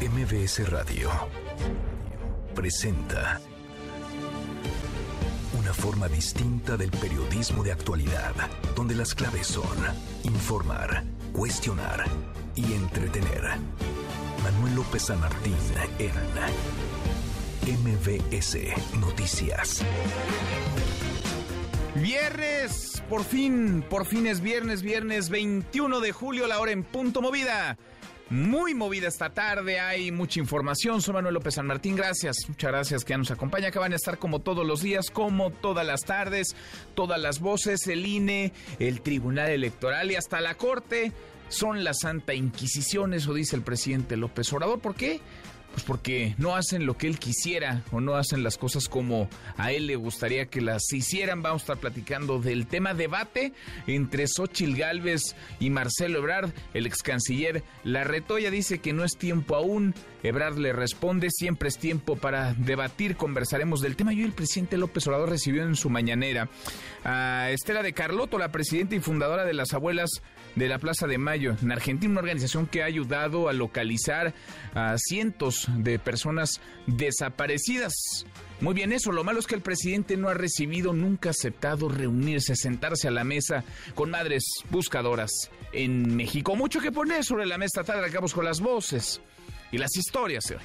MBS Radio presenta una forma distinta del periodismo de actualidad, donde las claves son informar, cuestionar y entretener. Manuel López San Martín en MBS Noticias. Viernes, por fin, por fin es viernes, viernes 21 de julio, la hora en punto movida. Muy movida esta tarde, hay mucha información. Soy Manuel López San Martín, gracias, muchas gracias que ya nos acompaña, que van a estar como todos los días, como todas las tardes, todas las voces, el INE, el Tribunal Electoral y hasta la Corte son la Santa Inquisición, eso dice el presidente López Obrador. ¿Por qué? Pues porque no hacen lo que él quisiera o no hacen las cosas como a él le gustaría que las hicieran. Vamos a estar platicando del tema debate entre Xochil Gálvez y Marcelo Ebrard. El ex canciller La Retoya dice que no es tiempo aún. Ebrard le responde, siempre es tiempo para debatir, conversaremos del tema. Y el presidente López Obrador recibió en su mañanera a Estela de Carlotto, la presidenta y fundadora de las abuelas de la Plaza de Mayo en Argentina, una organización que ha ayudado a localizar a cientos de personas desaparecidas. Muy bien eso, lo malo es que el presidente no ha recibido, nunca aceptado reunirse, sentarse a la mesa con madres buscadoras en México. Mucho que poner sobre la mesa tarde, acabamos con las voces y las historias hoy.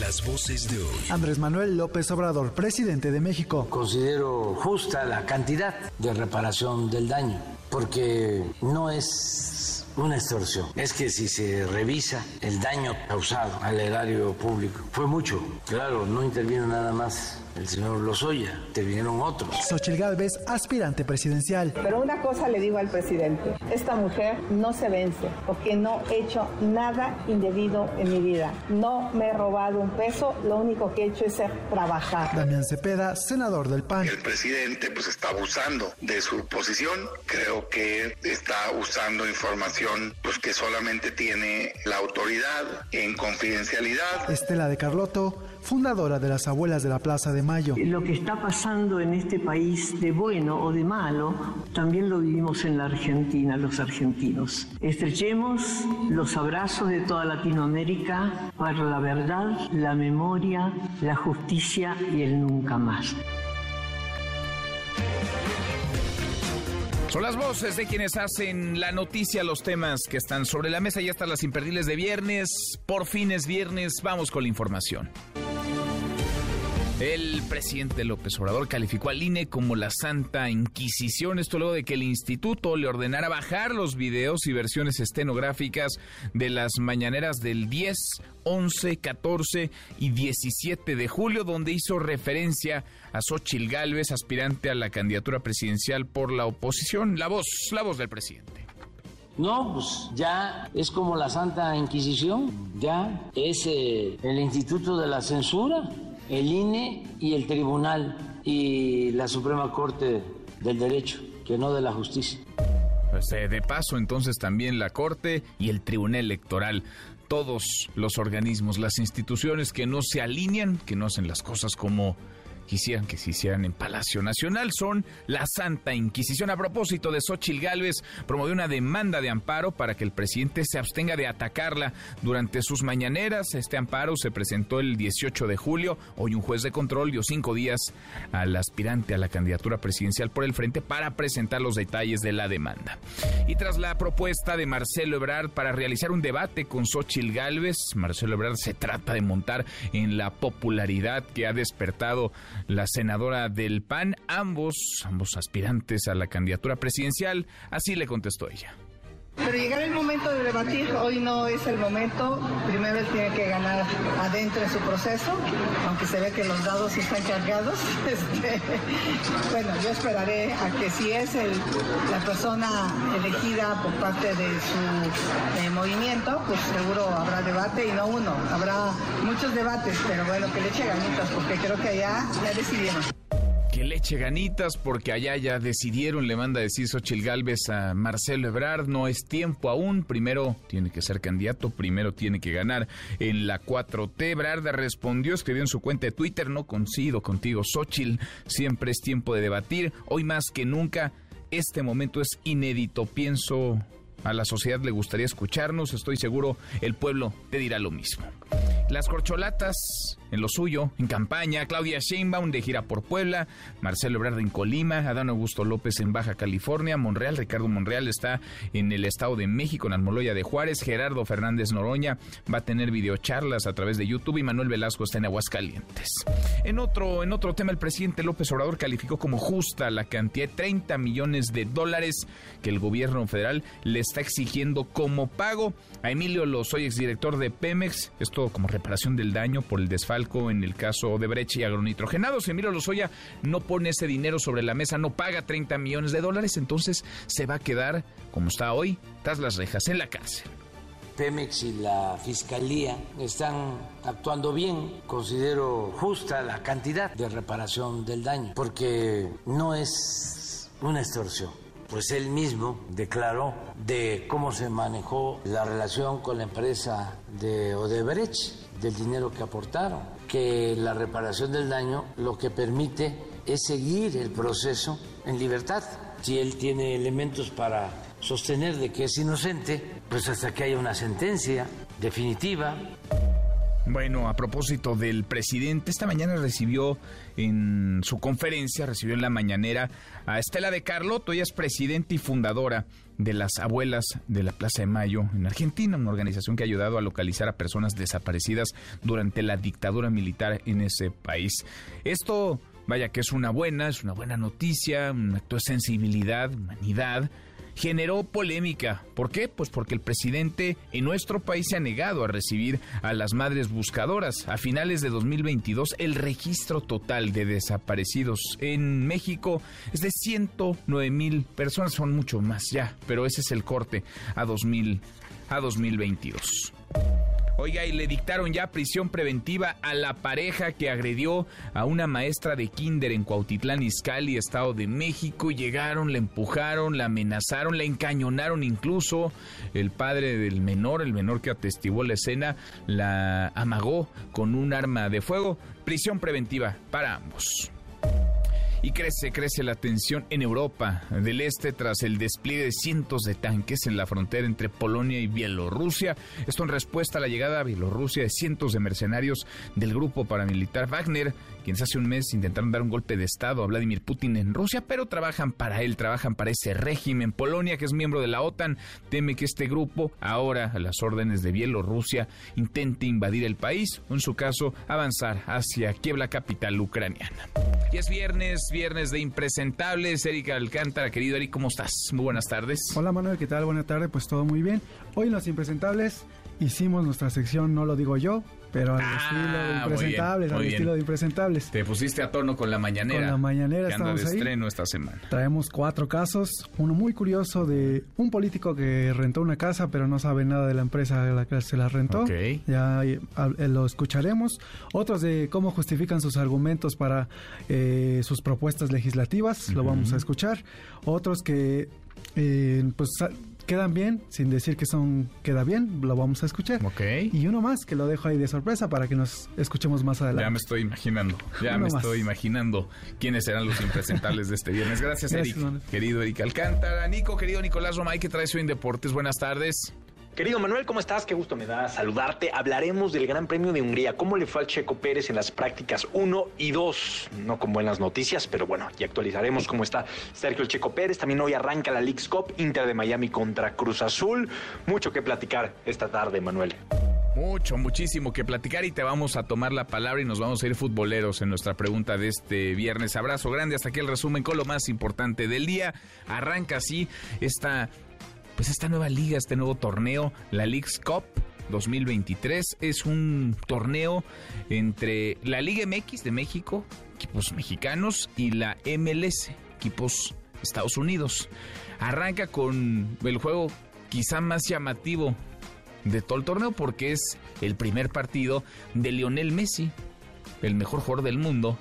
Las voces de hoy. Andrés Manuel López Obrador, presidente de México. Considero justa la cantidad de reparación del daño, porque no es una extorsión. Es que si se revisa el daño causado al erario público, fue mucho. Claro, no intervino nada más el señor Lozoya, intervinieron otros. Xochil Gálvez, aspirante presidencial. Pero una cosa le digo al presidente, esta mujer no se vence porque no he hecho nada indebido en mi vida. No me he robado un peso, lo único que he hecho es trabajar. Damián Cepeda, senador del PAN. El presidente pues está abusando de su posición, creo que está usando información pues que solamente tiene la autoridad en confidencialidad. Estela de Carlotto, fundadora de las abuelas de la Plaza de Mayo. Lo que está pasando en este país de bueno o de malo, también lo vivimos en la Argentina, los argentinos. Estrechemos los abrazos de toda Latinoamérica para la verdad, la memoria, la justicia y el nunca más. Son las voces de quienes hacen la noticia, los temas que están sobre la mesa. Ya están las imperdibles de viernes. Por fin es viernes. Vamos con la información. El presidente López Obrador calificó al INE como la Santa Inquisición, esto luego de que el instituto le ordenara bajar los videos y versiones estenográficas de las mañaneras del 10, 11, 14 y 17 de julio, donde hizo referencia a Xochil Gálvez, aspirante a la candidatura presidencial por la oposición. La voz, la voz del presidente. No, pues ya es como la Santa Inquisición, ya es eh, el Instituto de la Censura el INE y el Tribunal y la Suprema Corte del Derecho, que no de la Justicia. Pues, eh, de paso, entonces también la Corte y el Tribunal Electoral. Todos los organismos, las instituciones que no se alinean, que no hacen las cosas como quisieran que se hicieran en Palacio Nacional son la Santa Inquisición. A propósito de Xochil Gálvez, promovió una demanda de amparo para que el presidente se abstenga de atacarla durante sus mañaneras. Este amparo se presentó el 18 de julio. Hoy un juez de control dio cinco días al aspirante a la candidatura presidencial por el frente para presentar los detalles de la demanda. Y tras la propuesta de Marcelo Ebrard para realizar un debate con Xochil Gálvez, Marcelo Ebrard se trata de montar en la popularidad que ha despertado la senadora del PAN, ambos, ambos aspirantes a la candidatura presidencial, así le contestó ella. Pero llegará el momento de debatir, hoy no es el momento, primero él tiene que ganar adentro en su proceso, aunque se ve que los dados están cargados. Este, bueno, yo esperaré a que si es la persona elegida por parte de su eh, movimiento, pues seguro habrá debate y no uno, habrá muchos debates, pero bueno, que le eche ganitas porque creo que allá ya decidieron que le eche ganitas porque allá ya decidieron, le manda decir Xochil Gálvez a Marcelo Ebrard, no es tiempo aún, primero tiene que ser candidato, primero tiene que ganar en la 4T. Ebrard respondió, escribió en su cuenta de Twitter, no coincido contigo Xochil, siempre es tiempo de debatir, hoy más que nunca, este momento es inédito, pienso A la sociedad le gustaría escucharnos, estoy seguro el pueblo te dirá lo mismo. Las corcholatas en lo suyo, en campaña, Claudia Sheinbaum de gira por Puebla, Marcelo Ebrard en Colima, Adán Augusto López en Baja California, Monreal, Ricardo Monreal está en el Estado de México, en Almoloya de Juárez, Gerardo Fernández Noroña va a tener videocharlas a través de YouTube y Manuel Velasco está en Aguascalientes. En otro, en otro tema, el presidente López Obrador calificó como justa la cantidad de 30 millones de dólares que el gobierno federal le está exigiendo como pago a Emilio Lozoya, exdirector de Pemex, esto como reparación del daño por el desfalco en el caso de Brecht y agronitrogenados. Emilio Lozoya no pone ese dinero sobre la mesa, no paga 30 millones de dólares, entonces se va a quedar, como está hoy, tras las rejas en la cárcel. Pemex y la Fiscalía están actuando bien. Considero justa la cantidad de reparación del daño, porque no es una extorsión. Pues él mismo declaró de cómo se manejó la relación con la empresa de Odebrecht del dinero que aportaron, que la reparación del daño lo que permite es seguir el proceso en libertad. Si él tiene elementos para sostener de que es inocente, pues hasta que haya una sentencia definitiva. Bueno, a propósito del presidente, esta mañana recibió en su conferencia, recibió en la mañanera a Estela de Carlotto, ella es presidenta y fundadora de las abuelas de la Plaza de Mayo en Argentina, una organización que ha ayudado a localizar a personas desaparecidas durante la dictadura militar en ese país. Esto, vaya que es una buena, es una buena noticia, un acto de sensibilidad, humanidad generó polémica. ¿Por qué? Pues porque el presidente en nuestro país se ha negado a recibir a las madres buscadoras. A finales de 2022, el registro total de desaparecidos en México es de 109 mil personas, son mucho más ya, pero ese es el corte a 2000 a 2022. Oiga, y le dictaron ya prisión preventiva a la pareja que agredió a una maestra de kinder en Cuautitlán, Izcalli, Estado de México. Llegaron, la empujaron, la amenazaron, la encañonaron incluso. El padre del menor, el menor que atestiguó la escena, la amagó con un arma de fuego. Prisión preventiva para ambos. Y crece, crece la tensión en Europa del Este tras el despliegue de cientos de tanques en la frontera entre Polonia y Bielorrusia. Esto en respuesta a la llegada a Bielorrusia de cientos de mercenarios del grupo paramilitar Wagner, quienes hace un mes intentaron dar un golpe de Estado a Vladimir Putin en Rusia, pero trabajan para él, trabajan para ese régimen. Polonia, que es miembro de la OTAN, teme que este grupo, ahora a las órdenes de Bielorrusia, intente invadir el país o, en su caso, avanzar hacia Kiev, la capital ucraniana. Y es viernes, viernes de impresentables. Erika Alcántara, querido Eric, ¿cómo estás? Muy buenas tardes. Hola Manuel, ¿qué tal? Buenas tardes, pues todo muy bien. Hoy en Los Impresentables hicimos nuestra sección, no lo digo yo, pero al Ah, estilo de muy impresentables, bien, muy al bien. estilo de impresentables. Te pusiste a tono con la mañanera. Con la mañanera que anda de estamos ahí. estreno esta semana. Traemos cuatro casos, uno muy curioso de un político que rentó una casa pero no sabe nada de la empresa a la que se la rentó. Ok. Ya eh, eh, lo escucharemos. Otros de cómo justifican sus argumentos para eh, sus propuestas legislativas, lo vamos a escuchar. Otros que eh, pues quedan bien, sin decir que son queda bien, lo vamos a escuchar. Ok. Y uno más que lo dejo ahí de sorpresa para que nos escuchemos más adelante. Ya me estoy imaginando, ya Uno me más. estoy imaginando quiénes serán los impresentables de este viernes. Gracias, Gracias, Eric. Manuel. Querido Eric Alcántara. Nico, querido Nicolás Romay, ¿qué traes hoy en Deportes? Buenas tardes. Querido Manuel, ¿cómo estás? Qué gusto me da saludarte. Hablaremos del Gran Premio de Hungría. ¿Cómo le fue al Checo Pérez en las prácticas 1 y 2? No con buenas noticias, pero bueno, ya actualizaremos cómo está Sergio el Checo Pérez. También hoy arranca la League's Cup, Inter de Miami contra Cruz Azul. Mucho que platicar esta tarde, Manuel. Mucho, muchísimo que platicar y te vamos a tomar la palabra y nos vamos a ir futboleros en nuestra pregunta de este viernes. Abrazo grande, hasta aquí el resumen con lo más importante del día. Arranca así esta, pues esta nueva liga, este nuevo torneo, la League's Cup. 2023 es un torneo entre la Liga MX de México, equipos mexicanos, y la MLS, equipos Estados Unidos. Arranca con el juego quizá más llamativo de todo el torneo porque es el primer partido de Lionel Messi, el mejor jugador del mundo,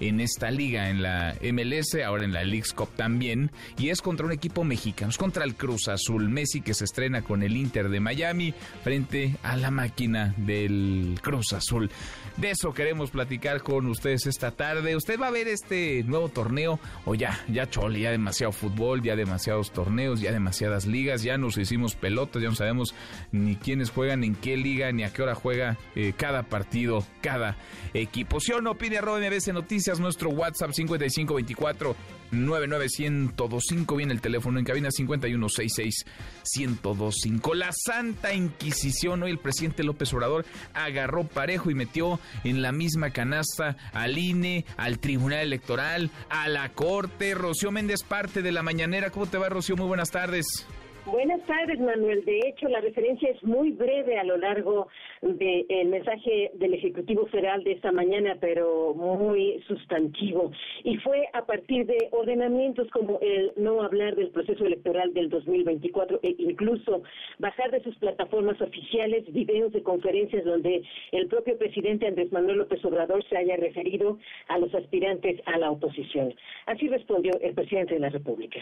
en esta liga, en la MLS, ahora en la Leagues Cup también, y es contra un equipo mexicano, es contra el Cruz Azul. Messi que se estrena con el Inter de Miami frente a la máquina del Cruz Azul. De eso queremos platicar con ustedes esta tarde. ¿Usted va a ver este nuevo torneo o ya, ya chole, ya demasiado fútbol, ya demasiados torneos, ya demasiadas ligas, ya nos hicimos pelotas, ya no sabemos ni quiénes juegan, en qué liga, ni a qué hora juega eh, cada partido, cada equipo. Si o no, opine arroba MBC Noticias, nuestro WhatsApp 5524 99125 viene el teléfono en cabina 5166-1025. La Santa Inquisición, hoy el presidente López Obrador agarró parejo y metió en la misma canasta al INE, al Tribunal Electoral, a la Corte. Rocío Méndez, parte de la mañanera. ¿Cómo te va, Rocío? Muy buenas tardes. Buenas tardes, Manuel. De hecho, la referencia es muy breve a lo largo del mensaje del Ejecutivo Federal de esta mañana, pero muy sustantivo. Y fue a partir de ordenamientos como el no hablar del proceso electoral del 2024 e incluso bajar de sus plataformas oficiales videos de conferencias donde el propio presidente Andrés Manuel López Obrador se haya referido a los aspirantes a la oposición. Así respondió el presidente de la República.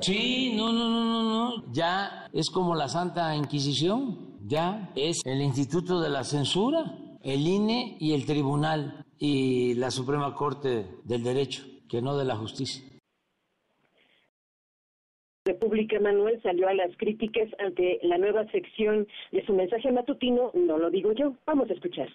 Sí, no, no, no, no, no. Ya es como la Santa Inquisición. Ya es el Instituto de la Censura, el INE y el Tribunal y la Suprema Corte del Derecho, que no de la Justicia. República Manuel salió a las críticas ante la nueva sección de su mensaje matutino, no lo digo yo, vamos a escuchar.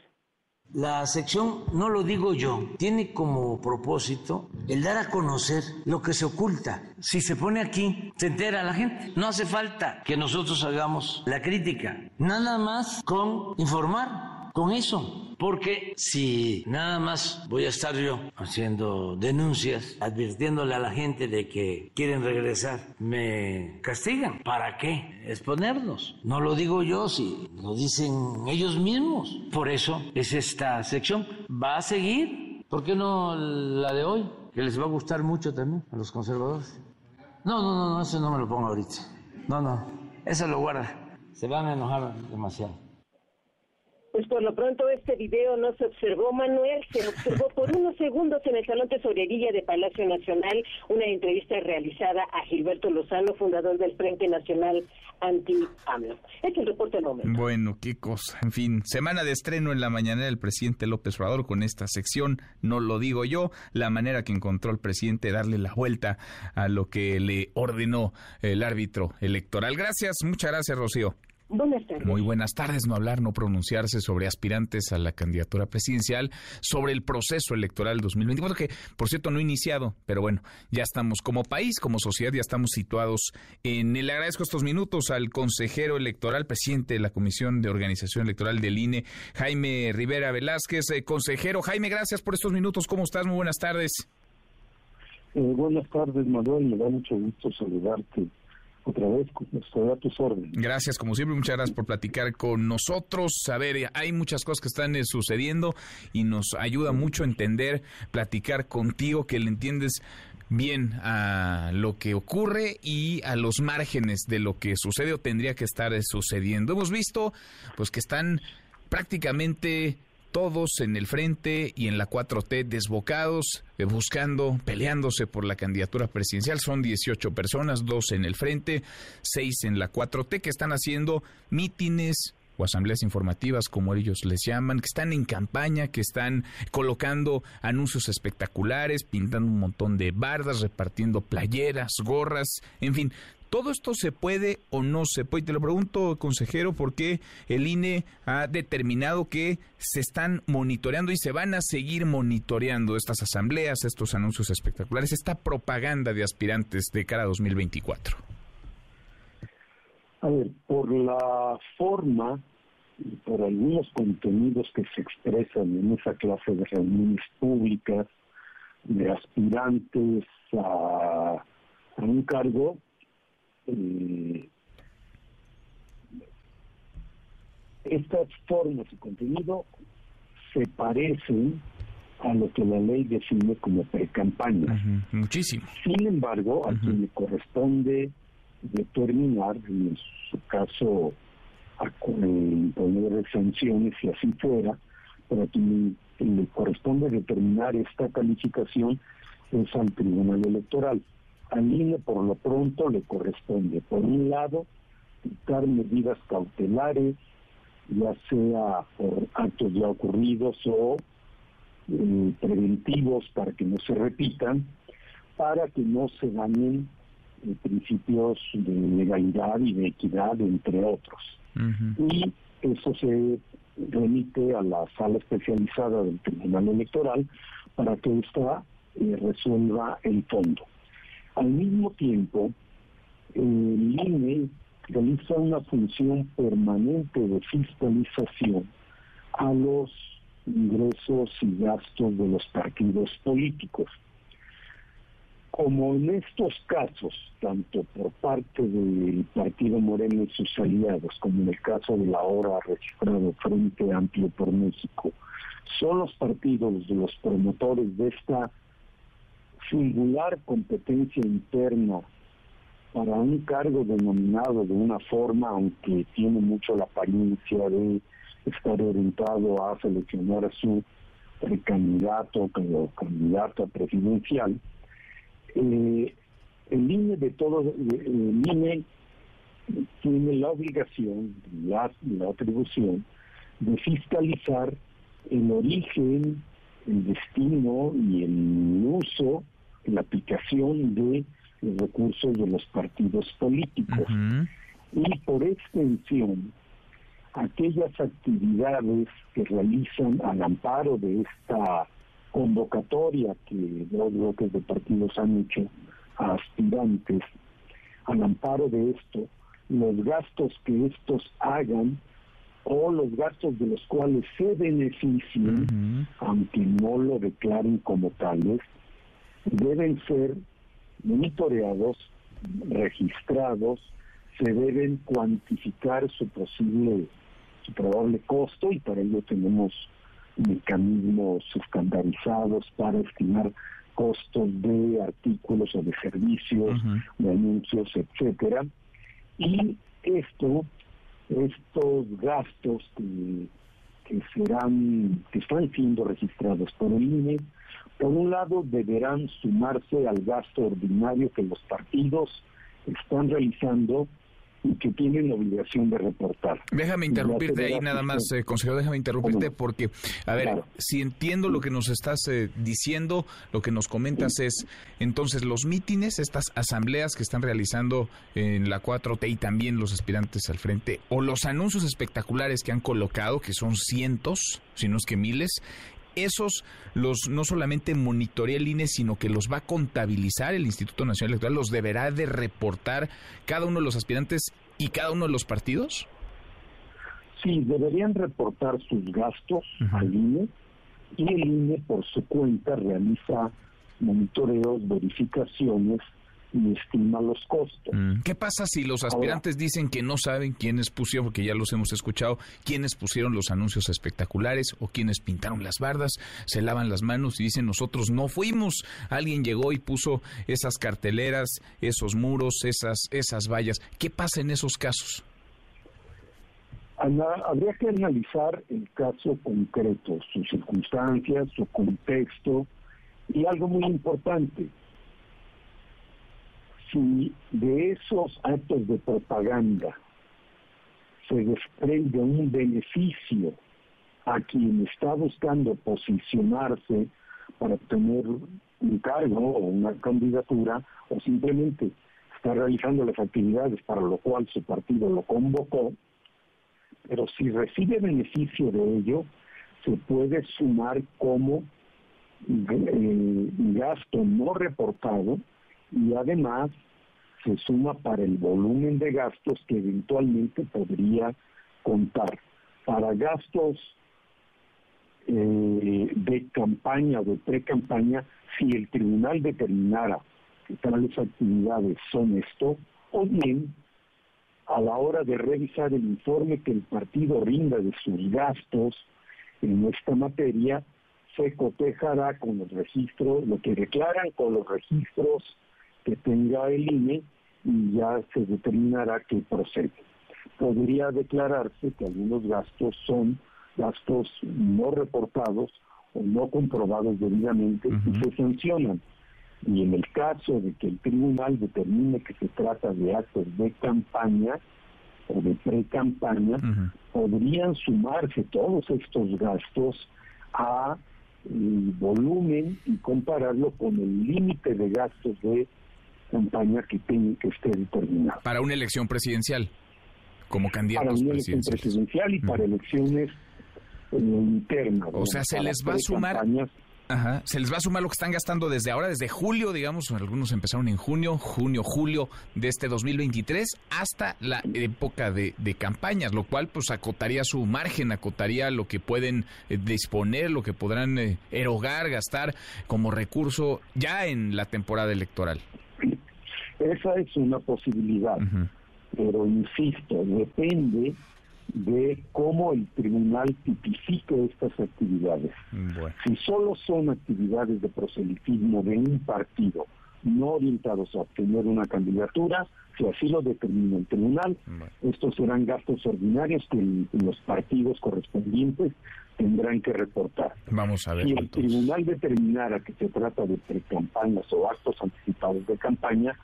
La sección, no lo digo yo, tiene como propósito el dar a conocer lo que se oculta. Si se pone aquí, se entera la gente. No hace falta que nosotros hagamos la crítica, nada más con informar, con eso. Porque si nada más voy a estar yo haciendo denuncias, advirtiéndole a la gente de que quieren regresar, me castigan. ¿Para qué exponernos? No lo digo yo, si lo dicen ellos mismos. Por eso es esta sección. Va a seguir. ¿Por qué no la de hoy? Que les va a gustar mucho también a los conservadores. No, no, no, no eso no me lo pongo ahorita. No, no, eso lo guarda. Se van a enojar demasiado. Pues por lo pronto este video no se observó, Manuel, se observó por unos segundos en el Salón Tesorería de Palacio Nacional una entrevista realizada a Gilberto Lozano, fundador del Frente Nacional Anti-AMLO. Es el reporte. Bueno, qué. En fin, semana de estreno en la mañana del presidente López Obrador con esta sección, no lo digo yo, la manera que encontró el presidente darle la vuelta a lo que le ordenó el árbitro electoral. Gracias, muchas gracias, Rocío. Buenas tardes. Muy buenas tardes. No hablar, no pronunciarse sobre aspirantes a la candidatura presidencial, sobre el proceso electoral 2024, que por cierto no ha iniciado, pero bueno, ya estamos como país, como sociedad, ya estamos situados en el. agradezco estos minutos al consejero electoral, presidente de la Comisión de Organización Electoral del INE, Jaime Rivera Velázquez. Eh, consejero, Jaime, gracias por estos minutos. ¿Cómo estás? Muy buenas tardes. Eh, buenas tardes, Manuel. Me da mucho gusto saludarte otra vez, estoy a tus órdenes. Gracias, como siempre, muchas gracias por platicar con nosotros. A ver, hay muchas cosas que están eh, sucediendo y nos ayuda mucho entender, platicar contigo, que le entiendes bien a lo que ocurre y a los márgenes de lo que sucede o tendría que estar eh, sucediendo. Hemos visto pues que están prácticamente todos en el frente y en la 4T desbocados, eh, buscando, peleándose por la candidatura presidencial. Son 18 personas, dos en el frente, seis en la 4T, que están haciendo mítines, o asambleas informativas, como ellos les llaman, que están en campaña, que están colocando anuncios espectaculares, pintando un montón de bardas, repartiendo playeras, gorras, en fin, ¿Todo esto se puede o no se puede? Te lo pregunto, consejero, porque el INE ha determinado que se están monitoreando y se van a seguir monitoreando estas asambleas, estos anuncios espectaculares, esta propaganda de aspirantes de cara a 2024. A ver, por la forma y por algunos contenidos que se expresan en esa clase de reuniones públicas de aspirantes a un cargo, eh, estas formas y contenido se parecen a lo que la ley define como pre-campaña. Muchísimo. Sin embargo, a quien le corresponde determinar, en su caso, a, poner sanciones si así fuera, pero a quien le corresponde determinar esta calificación es al Tribunal Electoral. Al INE por lo pronto le corresponde, por un lado, dictar medidas cautelares, ya sea por actos ya ocurridos o eh, preventivos para que no se repitan, para que no se dañen eh, principios de legalidad y de equidad, entre otros. Y eso se remite a la sala especializada del Tribunal Electoral para que ésta eh, resuelva el fondo. Al mismo tiempo, el INE realiza una función permanente de fiscalización a los ingresos y gastos de los partidos políticos. Como en estos casos, tanto por parte del Partido Moreno y sus aliados, como en el caso de la hora registrado Frente Amplio por México, son los partidos de los promotores de esta singular competencia interna para un cargo denominado de una forma, aunque tiene mucho la apariencia de estar orientado a seleccionar a su precandidato como candidato presidencial, eh, el INE de todo, el INE tiene la obligación, la, la atribución de fiscalizar el origen, el destino y el uso, la aplicación de los recursos de los partidos políticos. Y por extensión, aquellas actividades que realizan al amparo de esta convocatoria que dos bloques de partidos han hecho a aspirantes, al amparo de esto, los gastos que estos hagan o los gastos de los cuales se beneficien, aunque no lo declaren como tales, deben ser monitoreados, registrados, se deben cuantificar su posible, su probable costo y para ello tenemos mecanismos estandarizados para estimar costos de artículos o de servicios, de anuncios, etcétera. Y esto, estos gastos que, que serán, que están siendo registrados por el INE, por un lado deberán sumarse al gasto ordinario que los partidos están realizando y que tienen la obligación de reportar. Déjame interrumpirte ahí nada más, eh, consejero, déjame interrumpirte porque, a ver, si entiendo lo que nos estás eh, diciendo, lo que nos comentas es, entonces los mítines, estas asambleas que están realizando en la 4T y también los aspirantes al frente, o los anuncios espectaculares que han colocado, que son cientos, si no es que miles, esos los no solamente monitorea el INE, sino que los va a contabilizar el Instituto Nacional Electoral, los deberá de reportar cada uno de los aspirantes y cada uno de los partidos? Sí, deberían reportar sus gastos al INE y el INE por su cuenta realiza monitoreos, verificaciones y estima los costos. Mm. ¿Qué pasa si los aspirantes dicen que no saben quiénes pusieron, porque ya los hemos escuchado, quiénes pusieron los anuncios espectaculares o quiénes pintaron las bardas, se lavan las manos y dicen nosotros no fuimos, alguien llegó y puso esas carteleras, esos muros, esas, esas vallas. ¿Qué pasa en esos casos? Habría que analizar el caso concreto, sus circunstancias, su contexto y algo muy importante, si de esos actos de propaganda se desprende un beneficio a quien está buscando posicionarse para obtener un cargo o una candidatura o simplemente está realizando las actividades para lo cual su partido lo convocó, pero si recibe beneficio de ello, se puede sumar como eh, gasto no reportado y además se suma para el volumen de gastos que eventualmente podría contar. Para gastos eh, de campaña o de pre-campaña, si el tribunal determinara que tales actividades son esto, o bien a la hora de revisar el informe que el partido rinda de sus gastos en esta materia, se cotejará con los registros, lo que declaran con los registros que tenga el INE y ya se determinará qué procede. Podría declararse que algunos gastos son gastos no reportados o no comprobados debidamente y se sancionan. Y en el caso de que el tribunal determine que se trata de actos de campaña o de pre-campaña, podrían sumarse todos estos gastos a el volumen y compararlo con el límite de gastos de campaña que tenga que esté determinado. Para una elección presidencial, como candidatos Para una elección presidencial y para elecciones eh, internas. O sea, se les va a sumar... Ajá. Se les va a sumar lo que están gastando desde ahora, desde julio, digamos, algunos empezaron en junio, junio, julio de este 2023, hasta la época de, campañas, lo cual pues acotaría su margen, acotaría lo que pueden eh, disponer, lo que podrán eh, erogar, gastar como recurso ya en la temporada electoral. Esa es una posibilidad, pero insisto, depende de cómo el tribunal tipifique estas actividades. Si solo son actividades de proselitismo de un partido, no orientados a obtener una candidatura, si así lo determina el tribunal, estos serán gastos ordinarios que los partidos correspondientes tendrán que reportar. Vamos a ver. Si el tribunal determinara que se trata de precampañas o actos anticipados de campaña,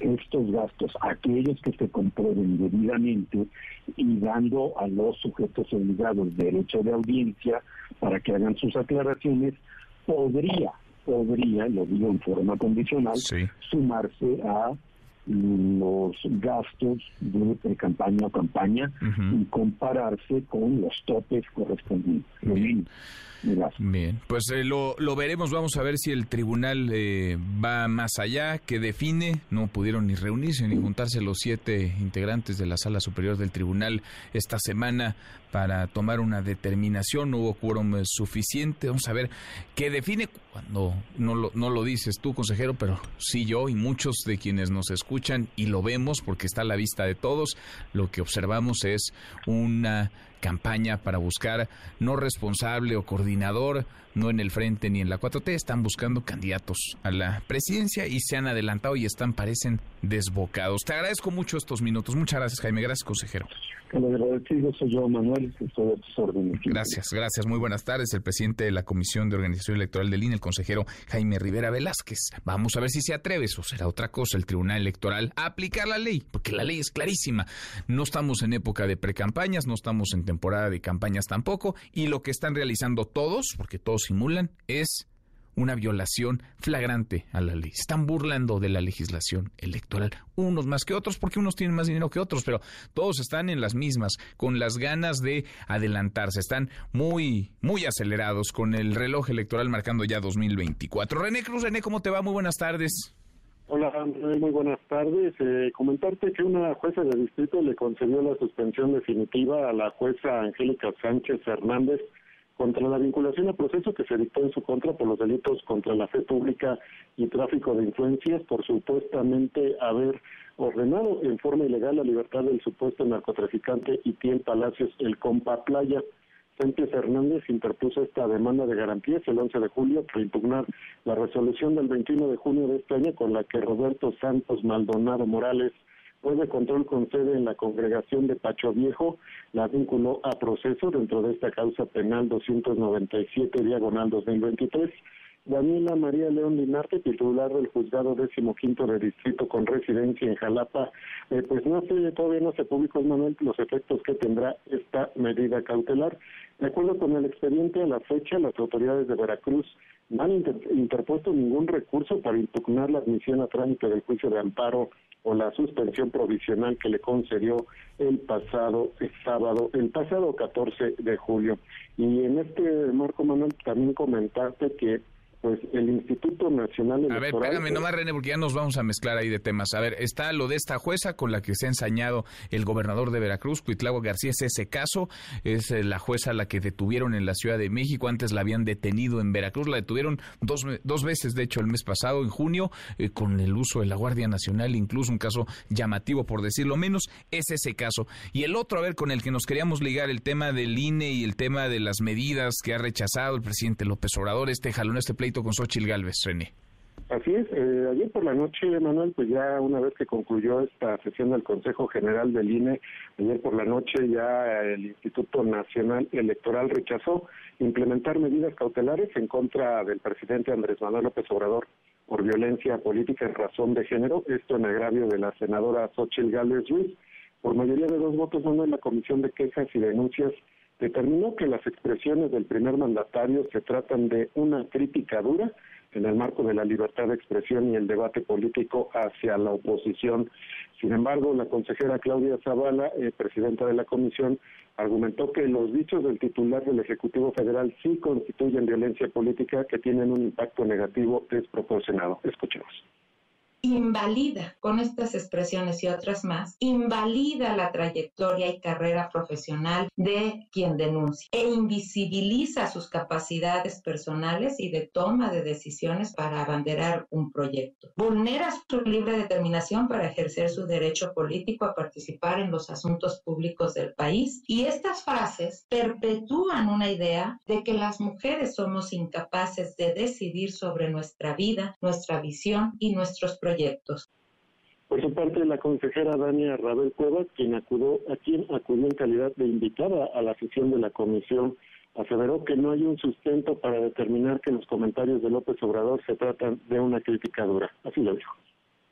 estos gastos, aquellos que se comprueben debidamente y dando a los sujetos obligados derecho de audiencia para que hagan sus aclaraciones, podría, podría, lo digo en forma condicional, sumarse a los gastos de pre-campaña o campaña y compararse con los topes correspondientes. Bien, pues eh, lo, lo, veremos, vamos a ver si el tribunal eh, va más allá, que define, no pudieron ni reunirse ni juntarse los siete integrantes de la sala superior del tribunal esta semana para tomar una determinación, no hubo quórum eh, suficiente, vamos a ver qué define cuando no no lo dices tú, consejero, pero sí yo y muchos de quienes nos escuchan y lo vemos porque está a la vista de todos, lo que observamos es una campaña para buscar no responsable o coordinador, no en el frente ni en la 4T, están buscando candidatos a la presidencia y se han adelantado y están, parecen desbocados. Te agradezco mucho estos minutos. Muchas gracias, Jaime. Gracias, consejero. soy yo, Manuel, estoy Gracias, gracias. Muy buenas tardes. El presidente de la Comisión de Organización Electoral del INE, el consejero Jaime Rivera Velázquez. Vamos a ver si se atreve, eso será otra cosa, el Tribunal Electoral, a aplicar la ley, porque la ley es clarísima. No estamos en época de precampañas, no estamos en temporada de campañas tampoco, y lo que están realizando todos, porque todos simulan, es una violación flagrante a la ley. están burlando de la legislación electoral, unos más que otros, porque unos tienen más dinero que otros, pero todos están en las mismas, con las ganas de adelantarse. Están muy, muy acelerados con el reloj electoral marcando ya 2024. René Cruz, René, ¿cómo te va? Muy buenas tardes. Hola, muy buenas tardes. Eh, comentarte que una jueza de distrito le concedió la suspensión definitiva a la jueza Angélica Sánchez Hernández contra la vinculación a proceso que se dictó en su contra por los delitos contra la fe pública y tráfico de influencias por supuestamente haber ordenado en forma ilegal la libertad del supuesto narcotraficante Itiel Palacios, el compa Playa. Sánchez Hernández interpuso esta demanda de garantías el 11 de julio para impugnar la resolución del 21 de junio de este año con la que Roberto Santos Maldonado Morales, juez de control con sede en la congregación de Pacho Viejo, la vinculó a proceso dentro de esta causa penal 297 diagonal 2023 Daniela María León Linarte, titular del juzgado décimo quinto de distrito con residencia en Jalapa, eh, pues no sé, todavía no se publicó Manuel los efectos que tendrá esta medida cautelar. De acuerdo con el expediente, a la fecha las autoridades de Veracruz no han interpuesto ningún recurso para impugnar la admisión a trámite del juicio de amparo o la suspensión provisional que le concedió el pasado sábado, el pasado 14 de julio. Y en este marco, Manuel, también comentarte que pues el Instituto Nacional Electoral... A ver, espérame nomás, René, porque ya nos vamos a mezclar ahí de temas. A ver, está lo de esta jueza con la que se ha ensañado el gobernador de Veracruz, Cuitlago García, es ese caso. Es eh, la jueza a la que detuvieron en la Ciudad de México. Antes la habían detenido en Veracruz. La detuvieron dos, dos veces, de hecho, el mes pasado, en junio, eh, con el uso de la Guardia Nacional, incluso un caso llamativo, por decirlo menos. Es ese caso. Y el otro, a ver, con el que nos queríamos ligar, el tema del INE y el tema de las medidas que ha rechazado el presidente López Obrador, este jalón, este pleito con Xochitl Galvez, René. Así es, eh, ayer por la noche, Manuel, pues ya una vez que concluyó esta sesión del Consejo General del INE, ayer por la noche ya el Instituto Nacional Electoral rechazó implementar medidas cautelares en contra del presidente Andrés Manuel López Obrador por violencia política en razón de género, esto en agravio de la senadora Xochitl Gálvez Ruiz. Por mayoría de dos votos, Manuel, la Comisión de Quejas y Denuncias determinó que las expresiones del primer mandatario se tratan de una crítica dura en el marco de la libertad de expresión y el debate político hacia la oposición. Sin embargo, la consejera Claudia Zavala, eh, presidenta de la comisión, argumentó que los dichos del titular del Ejecutivo Federal sí constituyen violencia política que tienen un impacto negativo desproporcionado. Escuchemos invalida con estas expresiones y otras más, invalida la trayectoria y carrera profesional de quien denuncia e invisibiliza sus capacidades personales y de toma de decisiones para abanderar un proyecto. Vulnera su libre determinación para ejercer su derecho político a participar en los asuntos públicos del país y estas frases perpetúan una idea de que las mujeres somos incapaces de decidir sobre nuestra vida, nuestra visión y nuestros proyectos Por su parte, la consejera Dania Rabel Cuevas, quien acudió, a quien acudió en calidad de invitada a la sesión de la comisión, aseveró que no hay un sustento para determinar que los comentarios de López Obrador se tratan de una crítica dura. Así lo dijo.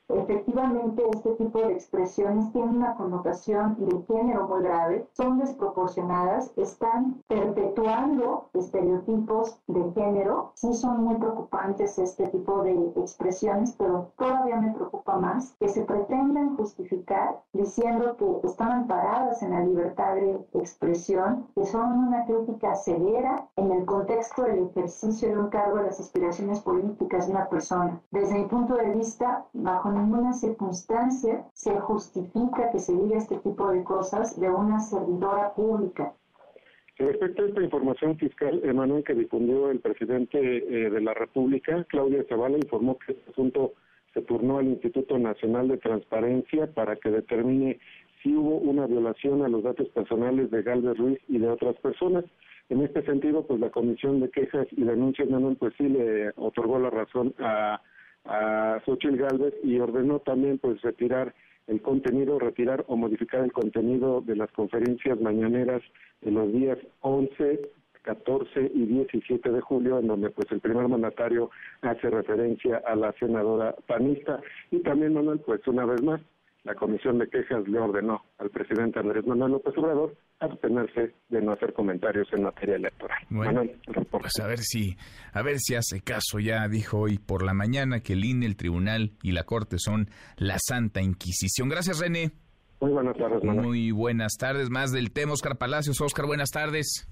Efectivamente, este tipo de expresiones tienen una connotación de género muy grave, son desproporcionadas, están perpetuando estereotipos de género. Sí son muy preocupantes este tipo de expresiones, pero todavía me preocupa más que se pretendan justificar diciendo que están amparadas en la libertad de expresión, que son una crítica severa en el contexto del ejercicio de un cargo de las aspiraciones políticas de una persona. Desde mi punto de vista, bajo ninguna circunstancia se justifica que se diga este tipo de cosas de una servidora pública. Respecto a esta información fiscal, Emanuel, que difundió el presidente eh, de la República, Claudia Zavala, informó que este asunto se turnó al Instituto Nacional de Transparencia para que determine si hubo una violación a los datos personales de Galvez Ruiz y de otras personas. En este sentido, pues la Comisión de Quejas y Denuncias, Manuel, pues sí le otorgó la razón a a Xochitl Galvez y ordenó también pues retirar el contenido, retirar o modificar el contenido de las conferencias mañaneras de los días 11, 14 y 17 de julio, en donde pues el primer mandatario hace referencia a la senadora panista. Y también Manuel pues una vez más la Comisión de Quejas le ordenó al presidente Andrés Manuel López Obrador abstenerse de no hacer comentarios en materia electoral. Bueno, pues a ver si, a ver si hace caso. Ya dijo hoy por la mañana que el INE, el Tribunal y la Corte son la Santa Inquisición. Gracias, René. Muy buenas tardes, Manuel. Muy buenas tardes. Más del tema, Oscar Palacios. Oscar, buenas tardes.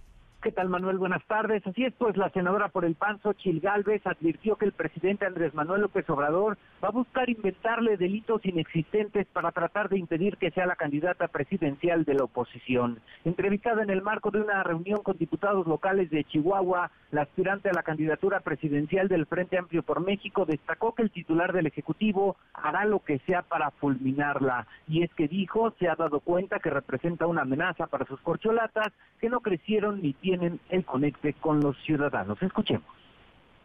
¿Qué tal, Manuel? Buenas tardes. Así es, pues la senadora por el PAN, Xochil Gálvez, advirtió que el presidente Andrés Manuel López Obrador va a buscar inventarle delitos inexistentes para tratar de impedir que sea la candidata presidencial de la oposición. Entrevistada en el marco de una reunión con diputados locales de Chihuahua, la aspirante a la candidatura presidencial del Frente Amplio por México destacó que el titular del Ejecutivo hará lo que sea para fulminarla. Y es que dijo, se ha dado cuenta que representa una amenaza para sus corcholatas que no crecieron ni tienen el conecte con los ciudadanos. Escuchemos.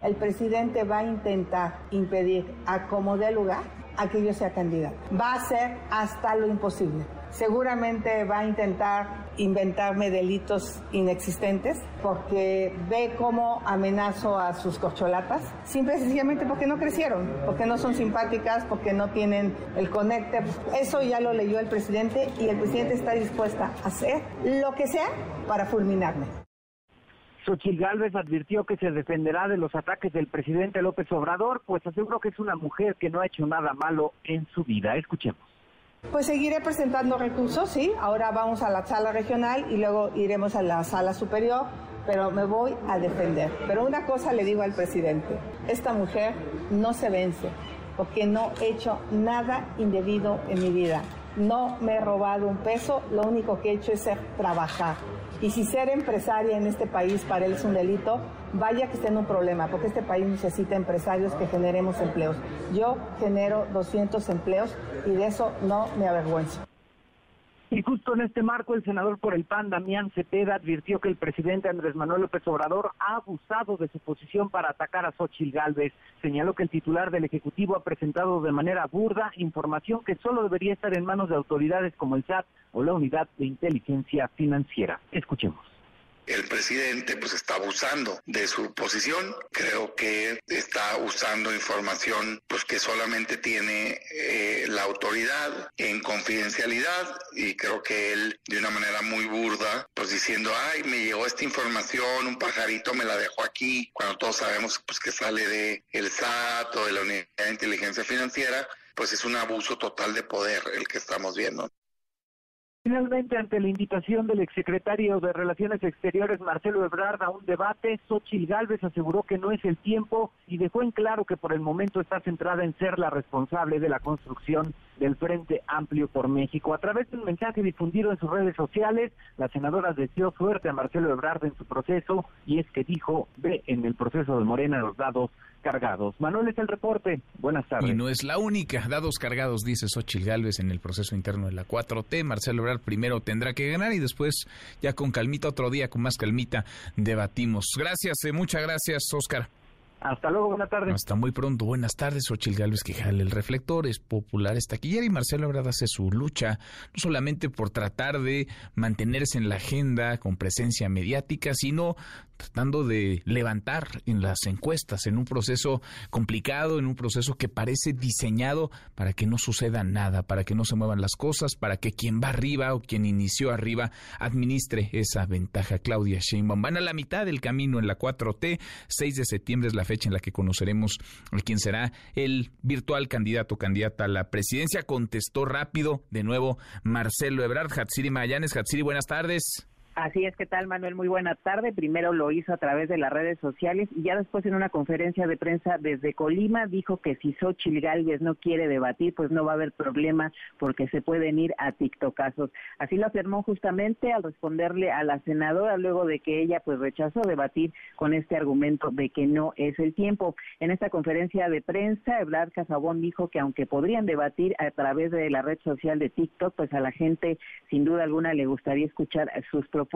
El presidente va a intentar impedir a como dé lugar a que yo sea candidato. Va a hacer hasta lo imposible. Seguramente va a intentar inventarme delitos inexistentes porque ve cómo amenazo a sus corcholatas, simple y sencillamente porque no crecieron, porque no son simpáticas, porque no tienen el conecte. Eso ya lo leyó el presidente y el presidente está dispuesta a hacer lo que sea para fulminarme. Xochitl Gálvez advirtió que se defenderá de los ataques del presidente López Obrador, pues aseguró que es una mujer que no ha hecho nada malo en su vida. Escuchemos. Pues seguiré presentando recursos, sí. Ahora vamos a la sala regional y luego iremos a la sala superior, pero me voy a defender. Pero una cosa le digo al presidente, esta mujer no se vence porque no he hecho nada indebido en mi vida. No me he robado un peso, lo único que he hecho es trabajar. Y si ser empresaria en este país para él es un delito, vaya que esté en un problema, porque este país necesita empresarios que generemos empleos. Yo genero 200 empleos y de eso no me avergüenzo. Y justo en este marco, el senador por el PAN, Damián Cepeda, advirtió que el presidente Andrés Manuel López Obrador ha abusado de su posición para atacar a Xochitl Gálvez. Señaló que el titular del Ejecutivo ha presentado de manera burda información que solo debería estar en manos de autoridades como el SAT o la Unidad de Inteligencia Financiera. Escuchemos el presidente pues está abusando de su posición. Creo que está usando información pues que solamente tiene eh, la autoridad en confidencialidad y creo que él de una manera muy burda pues diciendo ay me llegó esta información un pajarito me la dejó aquí cuando todos sabemos pues que sale de el SAT o de la unidad de inteligencia financiera pues es un abuso total de poder el que estamos viendo. Finalmente, ante la invitación del exsecretario de Relaciones Exteriores, Marcelo Ebrard, a un debate, Xochitl Gálvez aseguró que no es el tiempo y dejó en claro que por el momento está centrada en ser la responsable de la construcción del Frente Amplio por México. A través de un mensaje difundido en sus redes sociales, la senadora deseó suerte a Marcelo Ebrard en su proceso y es que dijo, ve en el proceso de Morena los dados cargados. Manuel es el reporte. Buenas tardes. Y no es la única. Dados cargados, dice Xochitl Gálvez en el proceso interno de la 4T. Marcelo Ebrard primero tendrá que ganar y después, ya con calmita, otro día con más calmita, debatimos. Gracias, eh, muchas gracias, Oscar. Hasta luego, buenas tardes. Hasta muy pronto, buenas tardes. Xochitl Gálvez que jale el reflector, es popular, es taquillera y Marcelo Ebrard hace su lucha, no solamente por tratar de mantenerse en la agenda con presencia mediática, sino tratando de levantar en las encuestas, en un proceso complicado, en un proceso que parece diseñado para que no suceda nada, para que no se muevan las cosas, para que quien va arriba o quien inició arriba administre esa ventaja. Claudia Sheinbaum van a la mitad del camino en la 4T. 6 de septiembre es la fecha en la que conoceremos quién será el virtual candidato candidata a la presidencia. Contestó rápido de nuevo Marcelo Ebrard. Hatsiri Mayanes. Hatsiri, buenas tardes. Así es, que tal Manuel? Muy buena tarde. Primero lo hizo a través de las redes sociales y ya después en una conferencia de prensa desde Colima dijo que si Xochitl Gálvez no quiere debatir, pues no va a haber problema porque se pueden ir a TikTokazos. Así lo afirmó justamente al responderle a la senadora luego de que ella pues rechazó debatir con este argumento de que no es el tiempo. En esta conferencia de prensa, Ebrard Casabón dijo que aunque podrían debatir a través de la red social de TikTok, pues a la gente sin duda alguna le gustaría escuchar sus propuestas.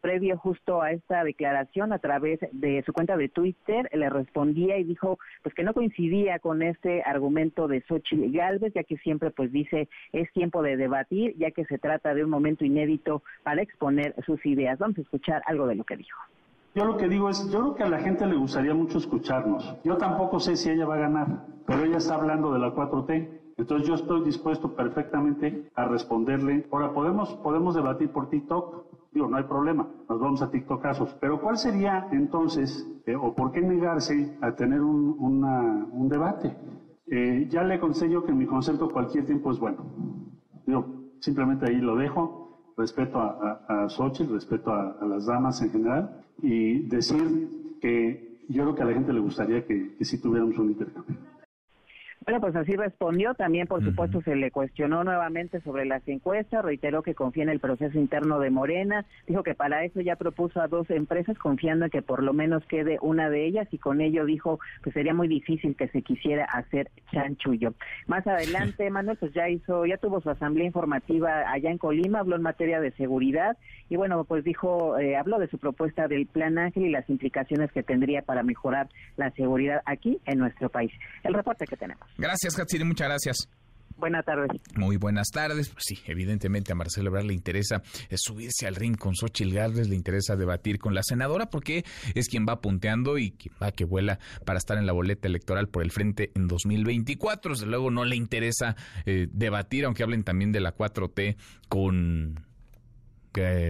Previo justo a esta declaración, a través de su cuenta de Twitter, le respondía y dijo pues que no coincidía con este argumento de Xochitl Galvez, ya que siempre pues dice es tiempo de debatir, ya que se trata de un momento inédito para exponer sus ideas. Vamos a escuchar algo de lo que dijo. Yo lo que digo es, yo creo que a la gente le gustaría mucho escucharnos. Yo tampoco sé si ella va a ganar, pero ella está hablando de la 4T. Entonces yo estoy dispuesto perfectamente a responderle. Ahora, ¿podemos, podemos debatir por TikTok? Digo, no hay problema, nos vamos a TikTok casos. Pero ¿cuál sería entonces, eh, o por qué negarse a tener un, un debate? Eh, ya le yo que mi concepto cualquier tiempo es bueno. Digo, simplemente ahí lo dejo. Respeto a, a, a Xochitl, respeto a, las damas en general y decir que yo creo que a la gente le gustaría que, que sí tuviéramos un intercambio. Bueno, pues así respondió. También, por supuesto, se le cuestionó nuevamente sobre las encuestas, reiteró que confía en el proceso interno de Morena, dijo que para eso ya propuso a dos empresas, confiando en que por lo menos quede una de ellas, y con ello dijo que sería muy difícil que se quisiera hacer chanchullo. Más adelante, Manuel, pues ya hizo, ya tuvo su asamblea informativa allá en Colima, habló en materia de seguridad, y bueno, pues dijo, eh, habló de su propuesta del Plan Ángel y las implicaciones que tendría para mejorar la seguridad aquí en nuestro país. El reporte que tenemos. Gracias, Hatsiri, muchas gracias. Buenas tardes. Muy buenas tardes. Pues sí, evidentemente a Marcelo Ebrard le interesa eh, subirse al ring con Xochitl Gálvez, le interesa debatir con la senadora porque es quien va punteando y quien va que vuela para estar en la boleta electoral por el frente en 2024. Desde luego no le interesa eh, debatir, aunque hablen también de la 4T con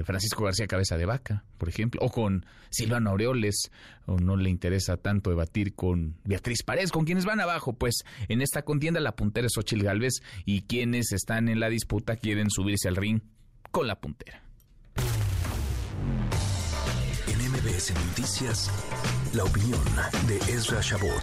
Francisco García Cabeza de Vaca, por ejemplo, o con Silvano Aureoles, o no le interesa tanto debatir con Beatriz Paredes, con quienes van abajo, pues en esta contienda la puntera es Ochil Galvez y quienes están en la disputa quieren subirse al ring con la puntera. En MBS Noticias, la opinión de Ezra Shabot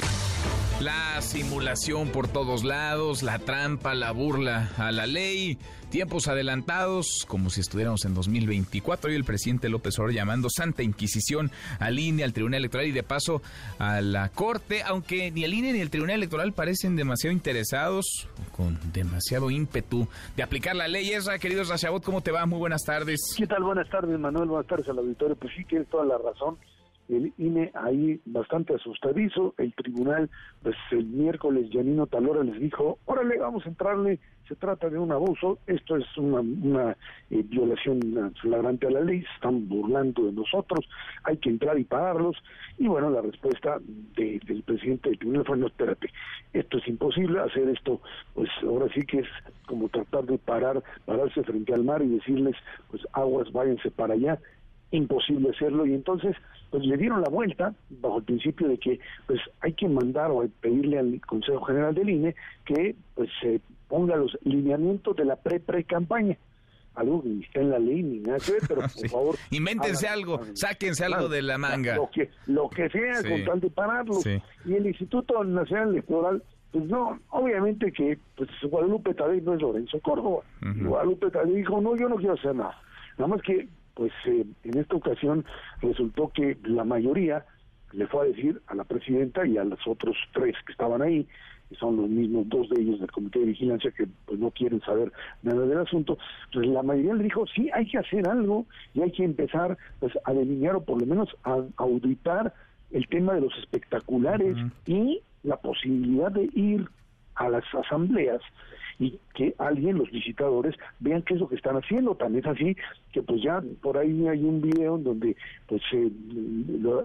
La simulación por todos lados, la trampa, la burla a la ley, tiempos adelantados, como si estuviéramos en 2024. Y el presidente López Obrador llamando Santa Inquisición al INE, al Tribunal Electoral y de paso a la Corte, aunque ni el INE ni el Tribunal Electoral parecen demasiado interesados, con demasiado ímpetu de aplicar la ley. Esa, querido Rashabot, ¿cómo te va? Muy buenas tardes. ¿Qué tal? Buenas tardes, Manuel. Buenas tardes al auditorio. Pues sí, tienes toda la razón el INE ahí bastante asustadizo, el tribunal, pues el miércoles Janino Talora les dijo, órale, vamos a entrarle, se trata de un abuso, esto es una, una eh, violación flagrante a la ley, están burlando de nosotros, hay que entrar y pararlos, y bueno, la respuesta del presidente del tribunal fue, no, espérate, esto es imposible, hacer esto, pues ahora sí que es como tratar de parar, pararse frente al mar y decirles, pues aguas, váyanse para allá, imposible hacerlo. Y entonces pues le dieron la vuelta bajo el principio de que pues hay que mandar o pedirle al Consejo General del INE que pues se ponga los lineamientos de la pre pre campaña algo que ni está en la ley ni nada que pero por favor invéntense algo sáquense algo de la manga. Lo que lo que sea con tal de pararlo. Y el Instituto Nacional Electoral pues no, obviamente que pues Guadalupe Tadei no es Lorenzo Córdoba. Guadalupe Tadei dijo, no, yo no quiero hacer nada. Nada más que pues eh, en esta ocasión resultó que la mayoría le fue a decir a la presidenta y a los otros tres que estaban ahí, que son los mismos dos de ellos del comité de vigilancia que pues no quieren saber nada del asunto, pues la mayoría le dijo, sí, hay que hacer algo y hay que empezar pues a delinear o por lo menos a auditar el tema de los espectaculares y la posibilidad de ir a las asambleas y que alguien, los visitadores, vean qué es lo que están haciendo. También es así que pues ya por ahí hay un video en donde pues eh,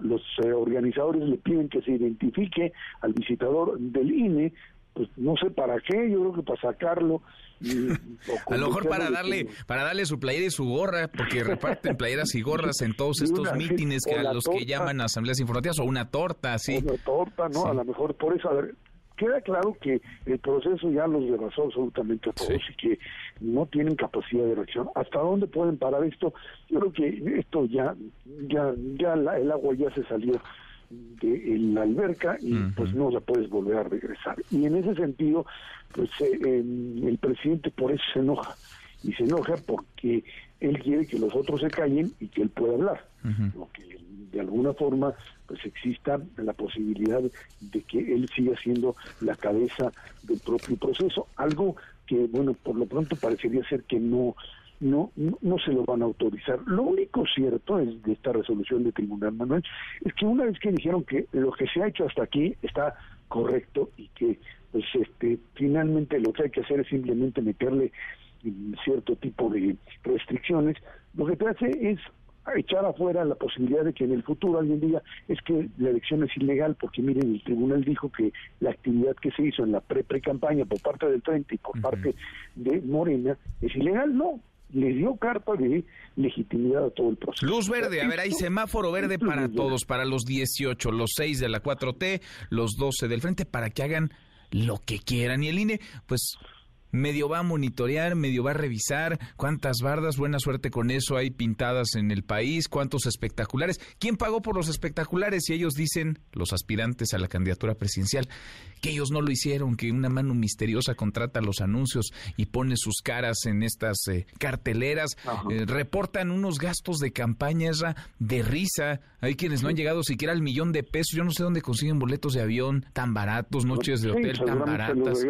los eh, organizadores le piden que se identifique al visitador del INE pues no sé para qué, yo creo que para sacarlo. a lo mejor para darle, para darle su playera y su gorra, porque reparten playeras y gorras en todos estos mítines que a los que llaman asambleas informativas, o una torta, sí. Una torta, ¿no? A lo mejor por eso, a ver, queda claro que el proceso ya los rebasó absolutamente a todos y que no tienen capacidad de reacción. ¿Hasta dónde pueden parar esto? Yo creo que esto ya, ya, ya el agua ya se salió de la alberca y pues no la puedes volver a regresar. Y en ese sentido, pues eh, el presidente por eso se enoja y se enoja porque él quiere que los otros se callen y que él pueda hablar, que de alguna forma pues exista la posibilidad de que él siga siendo la cabeza del propio proceso, algo que bueno por lo pronto parecería ser que no no, no, se lo van a autorizar. Lo único cierto es de esta resolución de tribunal, Manuel, es que una vez que dijeron que lo que se ha hecho hasta aquí está correcto y que pues este finalmente lo que hay que hacer es simplemente meterle cierto tipo de restricciones, lo que te hace es echar afuera la posibilidad de que en el futuro alguien diga es que la elección es ilegal porque miren el tribunal dijo que la actividad que se hizo en la pre pre campaña por parte del 30 y por parte de Morena es ilegal no le dio carta de legitimidad a todo el proceso. Luz verde, a ver, hay semáforo verde para todos, para los 18, los 6 de la 4T, los 12 del frente, para que hagan lo que quieran. Y el INE, pues medio va a monitorear, medio va a revisar cuántas bardas, buena suerte con eso hay pintadas en el país, cuántos espectaculares. ¿Quién pagó por los espectaculares? Y ellos dicen, los aspirantes a la candidatura presidencial, que ellos no lo hicieron, que una mano misteriosa contrata los anuncios y pone sus caras en estas eh, carteleras, eh, reportan unos gastos de campaña de risa. Hay quienes no han llegado siquiera al millón de pesos. Yo no sé dónde consiguen boletos de avión tan baratos, noches de hotel tan baratas.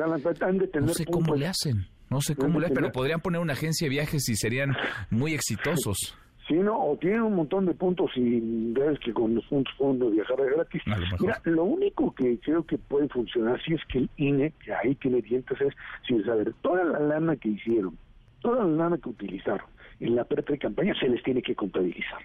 No sé cómo le hacen. No sé cómo le pero podrían poner una agencia de viajes y serían muy exitosos. Sí, no, o tienen un montón de puntos y ves que con los puntos pueden viajar gratis. Mira, lo único que creo que puede funcionar si es que el INE, que ahí tiene dientes, es sin saber toda la lana que hicieron, toda la lana que utilizaron en la pre-campaña se les tiene que contabilizar.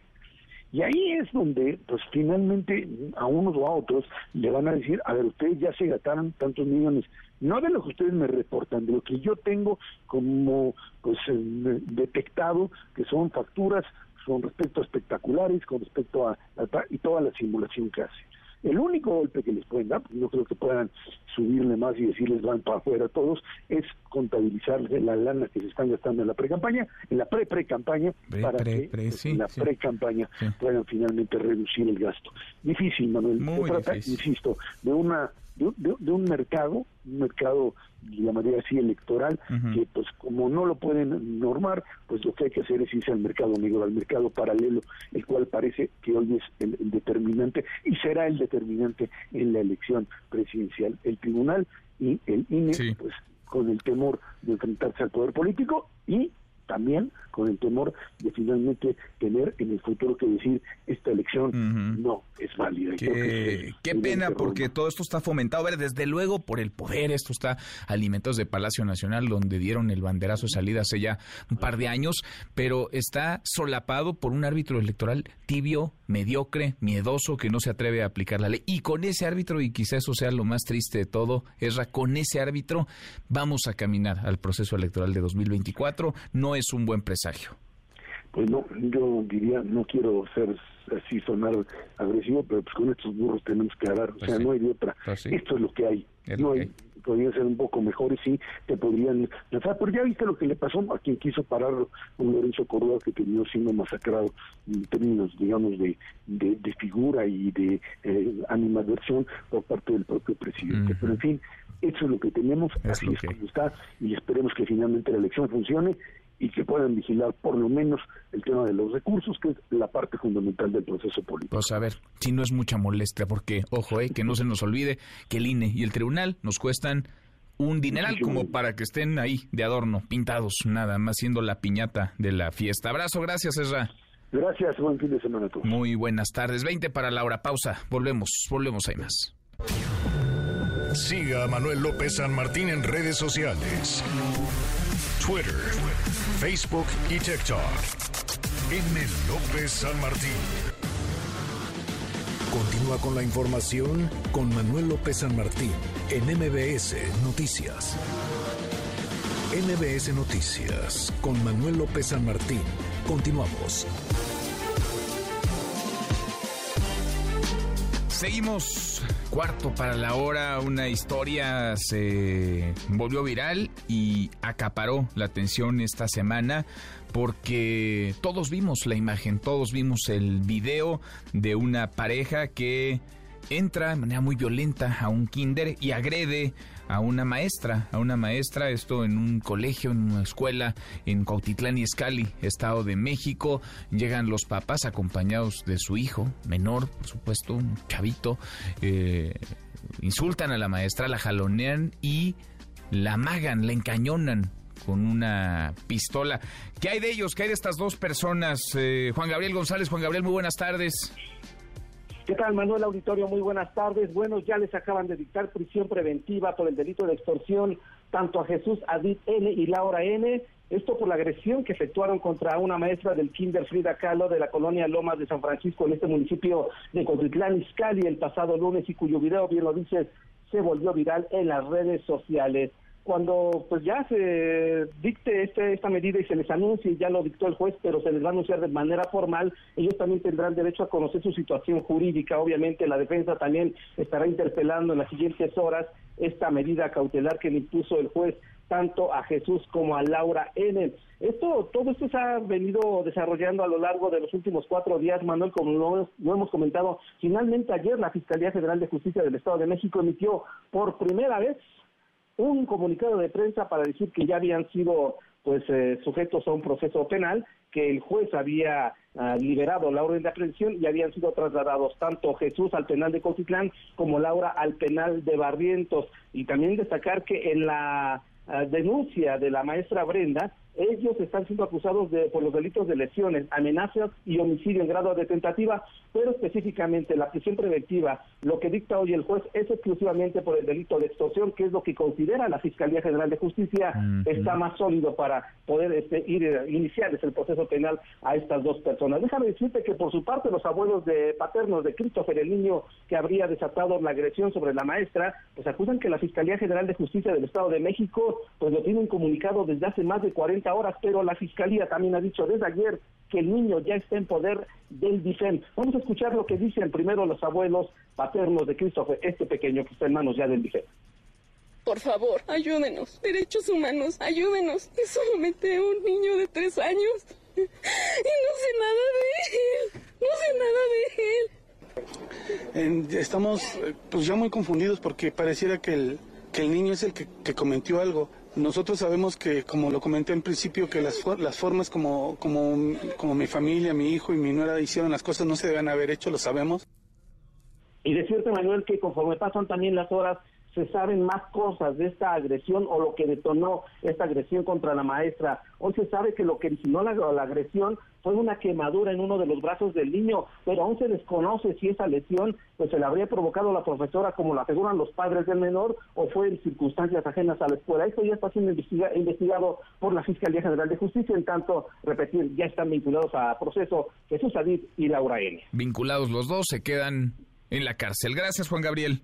Y ahí es donde, pues finalmente, a unos o a otros le van a decir, a ver, ustedes ya se gastaron tantos millones, no de lo que ustedes me reportan, de lo que yo tengo como, pues, eh, detectado, que son facturas con respecto a espectaculares, con respecto a, y toda la simulación que hace. El único golpe que les pueden dar, porque no creo que puedan subirle más y decirles van para afuera todos, es contabilizarles la lana que se están gastando en la pre-campaña, en la pre-pre-campaña, para que pues, en la pre-campaña puedan finalmente reducir el gasto. Difícil, Manuel. Muy Se trata, insisto, de una de, un mercado, un mercado, llamaría así, electoral, que pues como no lo pueden normar, pues lo que hay que hacer es irse al mercado negro, al mercado paralelo, el cual parece que hoy es el, determinante y será el determinante en la elección presidencial. El tribunal y el INE, pues con el temor de enfrentarse al poder político y también con el temor de finalmente tener en el futuro que decir esta elección no es válida. Qué, pena porque todo esto está fomentado, a ver, desde luego por el poder, esto está alimentos de Palacio Nacional donde dieron el banderazo de salida hace ya un par de años, pero está solapado por un árbitro electoral tibio, mediocre, miedoso, que no se atreve a aplicar la ley. Y con ese árbitro, y quizá eso sea lo más triste de todo, Esra, con ese árbitro vamos a caminar al proceso electoral de 2024. No es un buen presagio. Pues no, yo diría, no quiero ser así sonar agresivo, pero pues con estos burros tenemos que agarrar, o pues sea, no hay de otra. Pues Esto es lo que hay. no hay, podrían ser un poco mejores, sí, te podrían lanzar, pero ya viste lo que le pasó a quien quiso parar un Lorenzo Córdoba que terminó siendo masacrado en términos, digamos, de, de, figura y de eh, animadversión por parte del propio presidente. Pero en fin, eso es lo que tenemos, así es como está, y esperemos que finalmente la elección funcione y que puedan vigilar por lo menos el tema de los recursos, que es la parte fundamental del proceso político. Pues a ver, si no es mucha molestia, porque, ojo, eh, que no se nos olvide que el INE y el tribunal nos cuestan un dineral como para que estén ahí de adorno, pintados, nada más siendo la piñata de la fiesta. Abrazo, gracias, Ezra. Gracias, buen fin de semana a todos. Muy buenas tardes. 20 para la hora. Pausa. Volvemos, volvemos, hay más. Siga a Manuel López San Martín en redes sociales. Twitter, Facebook y TikTok. M. López San Martín. Continúa con la información con Manuel López San Martín en MBS Noticias. MBS Noticias con Manuel López San Martín. Continuamos. Seguimos cuarto para la hora. Una historia se volvió viral y acaparó la atención esta semana porque todos vimos la imagen, todos vimos el video de una pareja que entra de manera muy violenta a un kinder y agrede a una maestra, a una maestra, esto en un colegio, en una escuela en Cautitlán y Escali, Estado de México. Llegan los papás acompañados de su hijo, menor, por supuesto, un chavito. Eh, insultan a la maestra, la jalonean y la amagan, la encañonan con una pistola. ¿Qué hay de ellos? ¿Qué hay de estas dos personas? Eh, Juan Gabriel González, Juan Gabriel, muy buenas tardes. ¿Qué tal, Manuel Auditorio? Muy buenas tardes. Bueno, ya les acaban de dictar prisión preventiva por el delito de extorsión tanto a Jesús Adit N y Laura N. Esto por la agresión que efectuaron contra una maestra del Kinder Frida Kahlo de la colonia Lomas de San Francisco en este municipio de Cotitlán, Izcalli, el pasado lunes y cuyo video, bien lo dices, se volvió viral en las redes sociales cuando pues ya se dicte este, esta medida y se les anuncie, ya lo dictó el juez, pero se les va a anunciar de manera formal, ellos también tendrán derecho a conocer su situación jurídica. Obviamente la defensa también estará interpelando en las siguientes horas esta medida cautelar que le impuso el juez tanto a Jesús como a Laura N. Esto, todo esto se ha venido desarrollando a lo largo de los últimos cuatro días, Manuel, como lo, hemos comentado. Finalmente ayer la Fiscalía General de Justicia del Estado de México emitió por primera vez un comunicado de prensa para decir que ya habían sido pues eh, sujetos a un proceso penal, que el juez había ah, liberado la orden de aprehensión y habían sido trasladados tanto Jesús al penal de Cotitlán como Laura al penal de Barrientos. Y también destacar que en la ah, denuncia de la maestra Brenda ellos están siendo acusados de, por los delitos de lesiones, amenazas y homicidio en grado de tentativa, pero específicamente la prisión preventiva, lo que dicta hoy el juez es exclusivamente por el delito de extorsión, que es lo que considera la Fiscalía General de Justicia está más sólido para poder este, ir iniciar el proceso penal a estas dos personas. Déjame decirte que por su parte los abuelos de paternos de Christopher, el niño que habría desatado la agresión sobre la maestra, pues acusan que la Fiscalía General de Justicia del Estado de México pues lo tiene comunicado desde hace más de 40 horas, pero la Fiscalía también ha dicho desde ayer que el niño ya está en poder del DIFEM. Vamos a escuchar lo que dicen primero los abuelos paternos de Christopher, este pequeño que está en manos ya del DIFEM. Por favor, ayúdenos. Derechos humanos, ayúdenos. Es solamente un niño de tres años. Y no sé nada de él. No sé nada de él. estamos pues ya muy confundidos porque pareciera que el, que el niño es el que, que cometió algo. Nosotros sabemos que, como lo comenté en principio, que las, las formas como, como, como mi familia, mi hijo y mi nuera hicieron las cosas no se deben haber hecho, lo sabemos. Y decirte, Manuel, que conforme pasan también las horas, se saben más cosas de esta agresión o lo que detonó esta agresión contra la maestra. Hoy se sabe que lo que originó la, agresión fue una quemadura en uno de los brazos del niño, pero aún se desconoce si esa lesión pues se la habría provocado la profesora como lo aseguran los padres del menor o fue en circunstancias ajenas a la escuela. Esto ya está siendo investigado por la Fiscalía General de Justicia, en tanto, repetir, ya están vinculados a proceso Jesús Adid y Laura N. Vinculados los dos, se quedan en la cárcel. Gracias, Juan Gabriel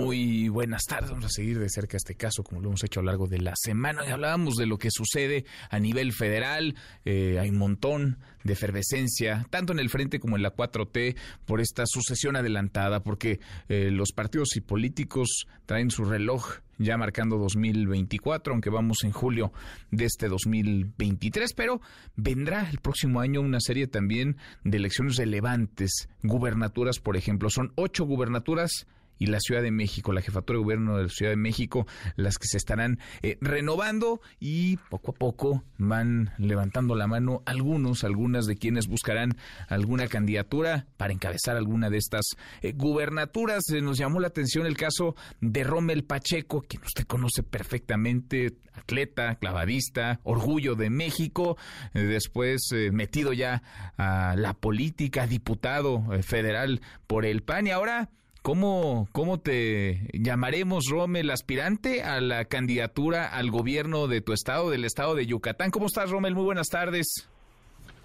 Muy buenas tardes. Vamos a seguir de cerca este caso, como lo hemos hecho a lo largo de la semana. Y hablábamos de lo que sucede a nivel federal. Eh, hay un montón de efervescencia, tanto en el frente como en la 4T, por esta sucesión adelantada, porque eh, los partidos y políticos traen su reloj ya marcando 2024, aunque vamos en julio de este 2023, pero vendrá el próximo año una serie también de elecciones relevantes, gubernaturas, por ejemplo, son ocho gubernaturas y la Ciudad de México, la jefatura de gobierno de la Ciudad de México, las que se estarán eh, renovando y poco a poco van levantando la mano algunos, algunas de quienes buscarán alguna candidatura para encabezar alguna de estas eh, gubernaturas. Eh, nos llamó la atención el caso de Rommel Pacheco, quien usted conoce perfectamente, atleta, clavadista, orgullo de México, después metido ya a la política, diputado federal por el PAN y ahora ¿Cómo, ¿Cómo te llamaremos, Rommel, aspirante a la candidatura al gobierno de tu estado, del estado de Yucatán? ¿Cómo estás, Rommel? Muy buenas tardes.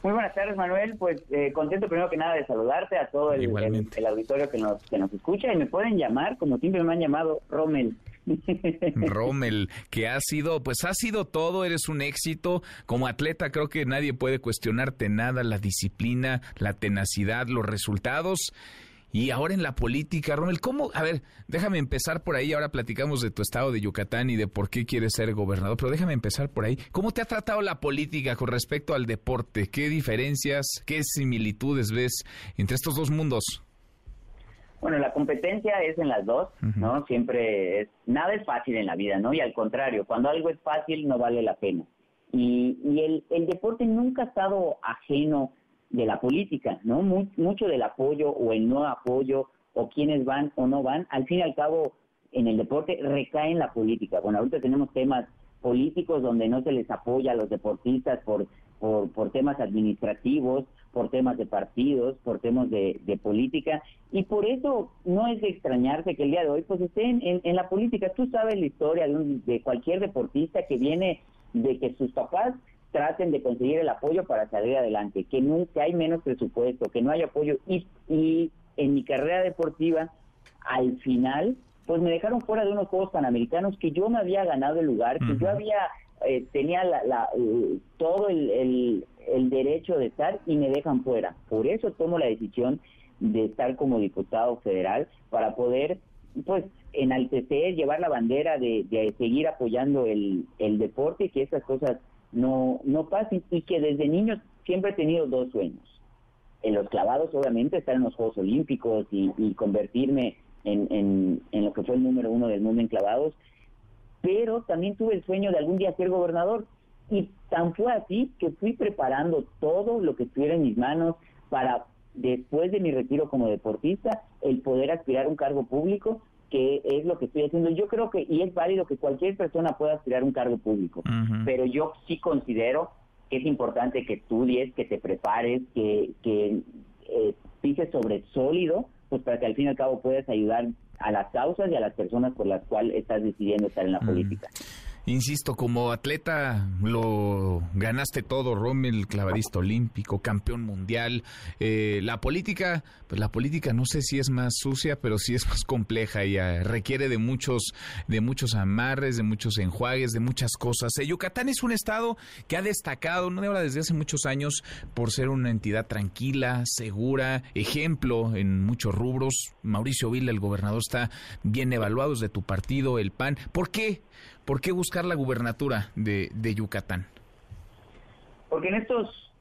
Muy buenas tardes, Manuel. Pues eh, contento primero que nada de saludarte a todo el, el, auditorio que nos, que nos escucha y me pueden llamar, como siempre me han llamado, Rommel. Rommel, que ha sido, pues ha sido todo, eres un éxito. Como atleta creo que nadie puede cuestionarte nada, la disciplina, la tenacidad, los resultados. Y ahora en la política, Ronald, ¿cómo? A ver, déjame empezar por ahí. Ahora platicamos de tu estado de Yucatán y de por qué quieres ser gobernador, pero déjame empezar por ahí. ¿Cómo te ha tratado la política con respecto al deporte? ¿Qué diferencias, qué similitudes ves entre estos dos mundos? Bueno, la competencia es en las dos, ¿no? Siempre es, nada es fácil en la vida, ¿no? Y al contrario, cuando algo es fácil no vale la pena. Y, y el, el deporte nunca ha estado ajeno de la política, ¿no? mucho del apoyo o el no apoyo o quienes van o no van, al fin y al cabo en el deporte recae en la política. Bueno, ahorita tenemos temas políticos donde no se les apoya a los deportistas por, por, por temas administrativos, por temas de partidos, por temas de, de, política, y por eso no es de extrañarse que el día de hoy pues estén en, la política. Tú sabes la historia de, un, de cualquier deportista que viene de que sus papás traten de conseguir el apoyo para salir adelante, que nunca hay menos presupuesto, que no hay apoyo y, y en mi carrera deportiva al final pues me dejaron fuera de unos Juegos Panamericanos que yo me había ganado el lugar, que yo había eh, tenía la, eh, todo el, el, derecho de estar y me dejan fuera. Por eso tomo la decisión de estar como diputado federal para poder pues enaltecer, llevar la bandera de, de seguir apoyando el, el deporte y que esas cosas no, no pasen y que desde niños siempre he tenido dos sueños. En los clavados, obviamente, estar en los Juegos Olímpicos y, convertirme en, en, lo que fue el número uno del mundo en clavados, pero también tuve el sueño de algún día ser gobernador y tan fue así que fui preparando todo lo que estuviera en mis manos para después de mi retiro como deportista el poder aspirar a un cargo público que es lo que estoy haciendo. Yo creo que, y es válido que cualquier persona pueda aspirar a un cargo público, pero yo sí considero que es importante que estudies, que te prepares, que, que eh, pises sobre sólido, pues para que al fin y al cabo puedas ayudar a las causas y a las personas por las cuales estás decidiendo estar en la política. Insisto, como atleta lo ganaste todo, Rommel, clavadista olímpico, campeón mundial. Eh, la política, pues la política no sé si es más sucia, pero sí es más compleja y requiere de muchos, de muchos amarres, de muchos enjuagues, de muchas cosas. Eh, Yucatán es un estado que ha destacado, no de ahora desde hace muchos años, por ser una entidad tranquila, segura, ejemplo en muchos rubros. Mauricio Vila, el gobernador, está bien evaluado, es de tu partido, el PAN. ¿Por qué? ¿Por qué buscar la gubernatura de, Yucatán? Porque en estos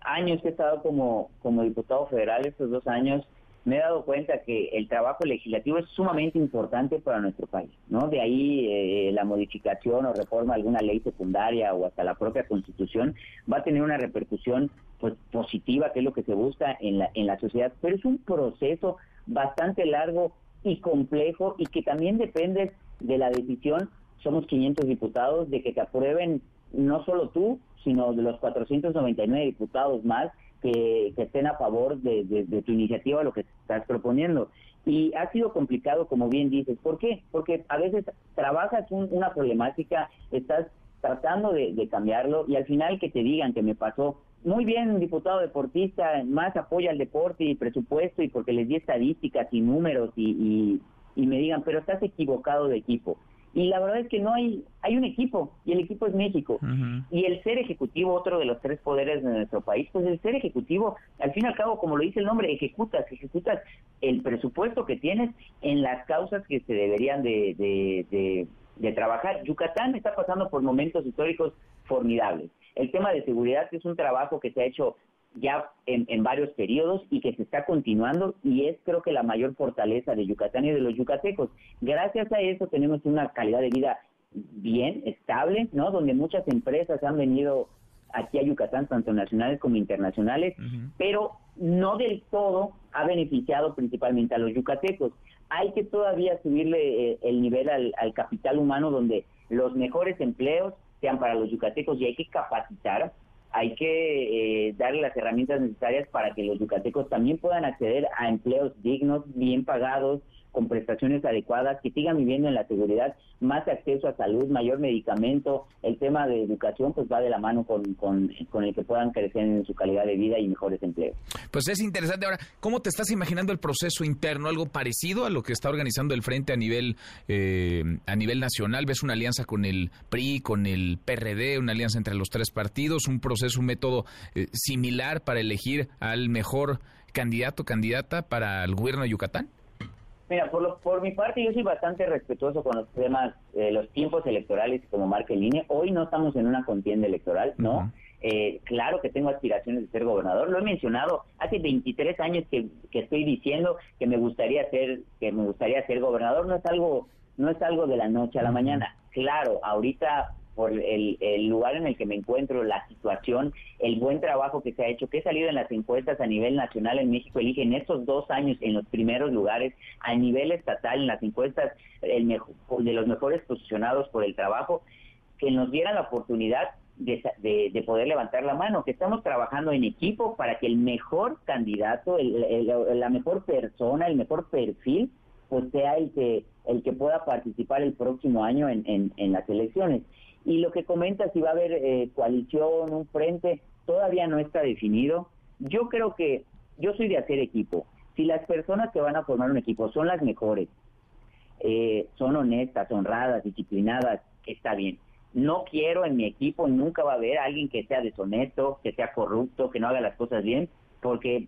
años que he estado como, como diputado federal, estos dos años, me he dado cuenta que el trabajo legislativo es sumamente importante para nuestro país, ¿no? De ahí eh, la modificación o reforma de alguna ley secundaria o hasta la propia Constitución va a tener una repercusión pues positiva, que es lo que se busca en la en la sociedad, pero es un proceso bastante largo y complejo y que también depende de la decisión, somos 500 diputados, de que te aprueben no solo tú, sino de los 499 diputados más que, estén a favor de, tu iniciativa, lo que estás proponiendo. Y ha sido complicado, como bien dices. ¿Por qué? Porque a veces trabajas una problemática, estás tratando de, cambiarlo y al final que te digan que me pasó, muy bien, diputado deportista, más apoya al deporte y presupuesto y porque les di estadísticas y números y, y me digan, pero estás equivocado de equipo. Y la verdad es que no hay, hay un equipo, y el equipo es México. Y el ser ejecutivo, otro de los tres poderes de nuestro país, pues el ser ejecutivo, al fin y al cabo, como lo dice el nombre, ejecutas, ejecutas el presupuesto que tienes en las causas que se deberían de, de, de, trabajar. Yucatán está pasando por momentos históricos formidables. El tema de seguridad es un trabajo que se ha hecho ya en, varios periodos y que se está continuando y es creo que la mayor fortaleza de Yucatán y de los yucatecos. Gracias a eso tenemos una calidad de vida bien, estable, ¿no? Donde muchas empresas han venido aquí a Yucatán, tanto nacionales como internacionales, pero no del todo ha beneficiado principalmente a los yucatecos. Hay que todavía subirle eh, el nivel al, al capital humano donde los mejores empleos sean para los yucatecos y hay que capacitar hay que eh, darle las herramientas necesarias para que los yucatecos también puedan acceder a empleos dignos, bien pagados, con prestaciones adecuadas, que sigan viviendo en la seguridad, más acceso a salud, mayor medicamento, el tema de educación pues va de la mano con, con, el que puedan crecer en su calidad de vida y mejores empleos. Pues es interesante. Ahora, ¿cómo te estás imaginando el proceso interno? ¿Algo parecido a lo que está organizando el Frente a nivel, eh, a nivel nacional? ¿Ves una alianza con el PRI, con el PRD, una alianza entre los tres partidos, un proceso, un método eh, similar para elegir al mejor candidato, candidata para el gobierno de Yucatán? Mira, por, lo, por mi parte yo soy bastante respetuoso con los temas, eh, los tiempos electorales como marca en línea. Hoy no estamos en una contienda electoral, ¿no? Eh, claro que tengo aspiraciones de ser gobernador, lo he mencionado, hace 23 años que, que estoy diciendo que me gustaría ser que me gustaría ser gobernador, no es algo no es algo de la noche a la mañana. Claro, ahorita por el, lugar en el que me encuentro, la situación, el buen trabajo que se ha hecho, que he salido en las encuestas a nivel nacional en México, elige en estos dos años en los primeros lugares, a nivel estatal en las encuestas el mejor, de los mejores posicionados por el trabajo, que nos dieran la oportunidad de, de, poder levantar la mano, que estamos trabajando en equipo para que el mejor candidato, la mejor persona, el mejor perfil, pues sea el que el que pueda participar el próximo año en, en las elecciones. Y lo que comenta si va a haber eh, coalición, un frente, todavía no está definido. Yo creo que yo soy de hacer equipo. Si las personas que van a formar un equipo son las mejores, eh, son honestas, honradas, disciplinadas, está bien. No quiero en mi equipo, nunca va a haber alguien que sea deshonesto, que sea corrupto, que no haga las cosas bien, porque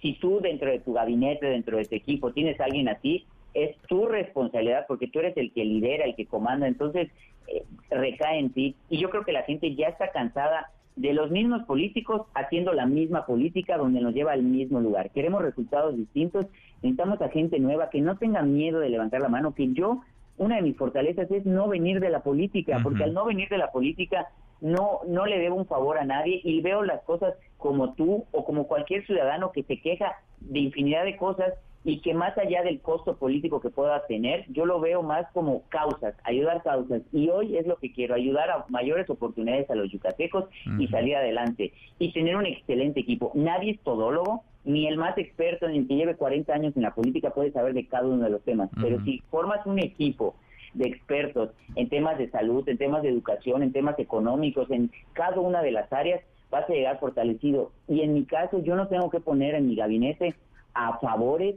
si tú dentro de tu gabinete, dentro de tu equipo, tienes a alguien así, es tu responsabilidad porque tú eres el que lidera, el que comanda, entonces eh, recae en ti. Y yo creo que la gente ya está cansada de los mismos políticos haciendo la misma política donde nos lleva al mismo lugar. Queremos resultados distintos, necesitamos a gente nueva que no tenga miedo de levantar la mano, que yo, una de mis fortalezas es no venir de la política, porque al no venir de la política no, no le debo un favor a nadie y veo las cosas como tú o como cualquier ciudadano que se queja de infinidad de cosas y que más allá del costo político que pueda tener, yo lo veo más como causas, ayudar causas. Y hoy es lo que quiero, ayudar a mayores oportunidades a los yucatecos y salir adelante. Y tener un excelente equipo. Nadie es todólogo, ni el más experto, ni el que lleve 40 años en la política puede saber de cada uno de los temas. Pero si formas un equipo de expertos en temas de salud, en temas de educación, en temas económicos, en cada una de las áreas, vas a llegar fortalecido. Y en mi caso, yo no tengo que poner en mi gabinete a favores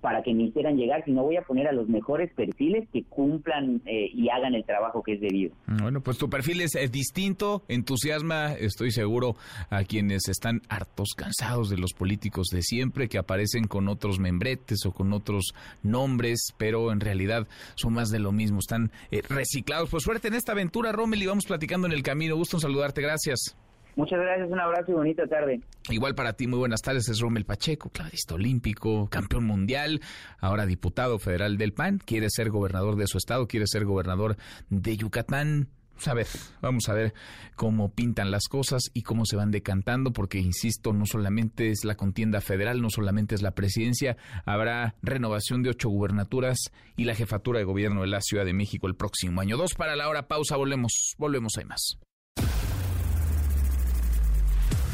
para que me hicieran llegar, sino voy a poner a los mejores perfiles que cumplan eh, y hagan el trabajo que es debido. Bueno, pues tu perfil es, distinto, entusiasma, estoy seguro, a quienes están hartos, cansados de los políticos de siempre, que aparecen con otros membretes o con otros nombres, pero en realidad son más de lo mismo, están eh, reciclados. Pues suerte en esta aventura, Rommel, y vamos platicando en el camino. Gusto en saludarte, gracias. Muchas gracias, un abrazo y bonita tarde. Igual para ti, muy buenas tardes, es Rommel Pacheco, clavista olímpico, campeón mundial, ahora diputado federal del PAN, quiere ser gobernador de su estado, quiere ser gobernador de Yucatán. A ver, vamos a ver cómo pintan las cosas y cómo se van decantando, porque insisto, no solamente es la contienda federal, no solamente es la presidencia, habrá renovación de ocho gubernaturas y la jefatura de gobierno de la Ciudad de México el próximo año. Dos para la hora, pausa, volvemos, volvemos, hay más.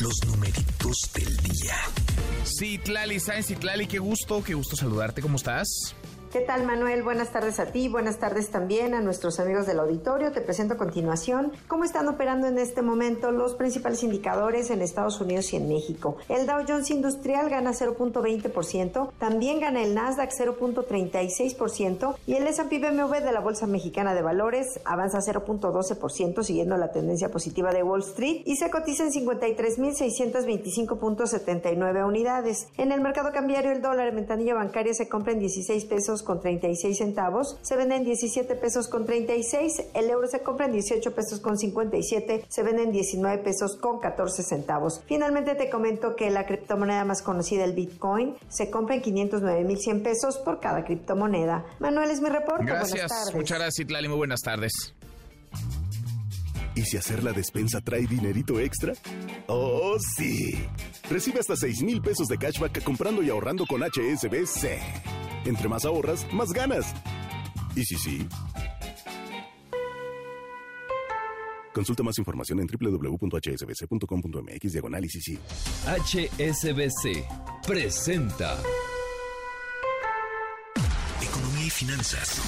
Los numeritos del día. Sí, Tlali, ¿sabes? Tlali, qué gusto, qué gusto saludarte. ¿Cómo estás? ¿Qué tal, Manuel? Buenas tardes a ti, buenas tardes también a nuestros amigos del auditorio. Te presento a continuación cómo están operando en este momento los principales indicadores en Estados Unidos y en México. El Dow Jones Industrial gana 0.20%, también gana el Nasdaq 0.36% y el S&P BMW de la Bolsa Mexicana de Valores avanza 0.12% siguiendo la tendencia positiva de Wall Street y se cotiza en 53.625.79 unidades. En el mercado cambiario el dólar en ventanilla bancaria se compra en 16 pesos con 36 centavos, se vende en 17 pesos con 36, el euro se compra en 18 pesos con 57, se vende en 19 pesos con 14 centavos. Finalmente te comento que la criptomoneda más conocida, el Bitcoin, se compra en 509.100 pesos por cada criptomoneda. Manuel es mi reporte. Gracias, buenas tardes. muchas gracias, Itlali, muy buenas tardes. ¿Y si hacer la despensa trae dinerito extra? ¡Oh, sí! Recibe hasta 6 mil pesos de cashback comprando y ahorrando con HSBC. Entre más ahorras, más ganas. ¿Y si sí? Consulta más información en www.hsbc.com.mx diagonal sí. HSBC presenta Economía y finanzas.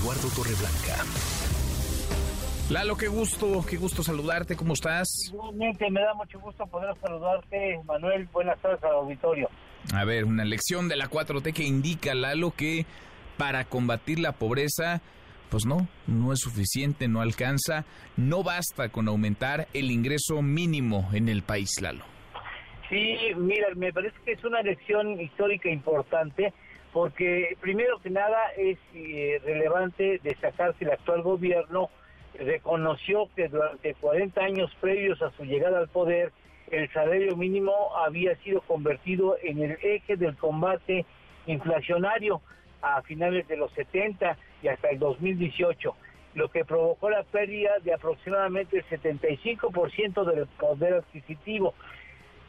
Eduardo Torreblanca. Lalo, qué gusto, qué gusto saludarte, ¿cómo estás? Igualmente, me da mucho gusto poder saludarte, Manuel. Buenas tardes al auditorio. A ver, una lección de la 4T que indica, Lalo, que para combatir la pobreza, pues no, no es suficiente, no alcanza, no basta con aumentar el ingreso mínimo en el país, Lalo. Sí, mira, me parece que es una lección histórica importante porque primero que nada es eh, relevante destacar que el actual gobierno reconoció que durante 40 años previos a su llegada al poder, el salario mínimo había sido convertido en el eje del combate inflacionario a finales de los 70 y hasta el 2018, lo que provocó la pérdida de aproximadamente el 75% del poder adquisitivo.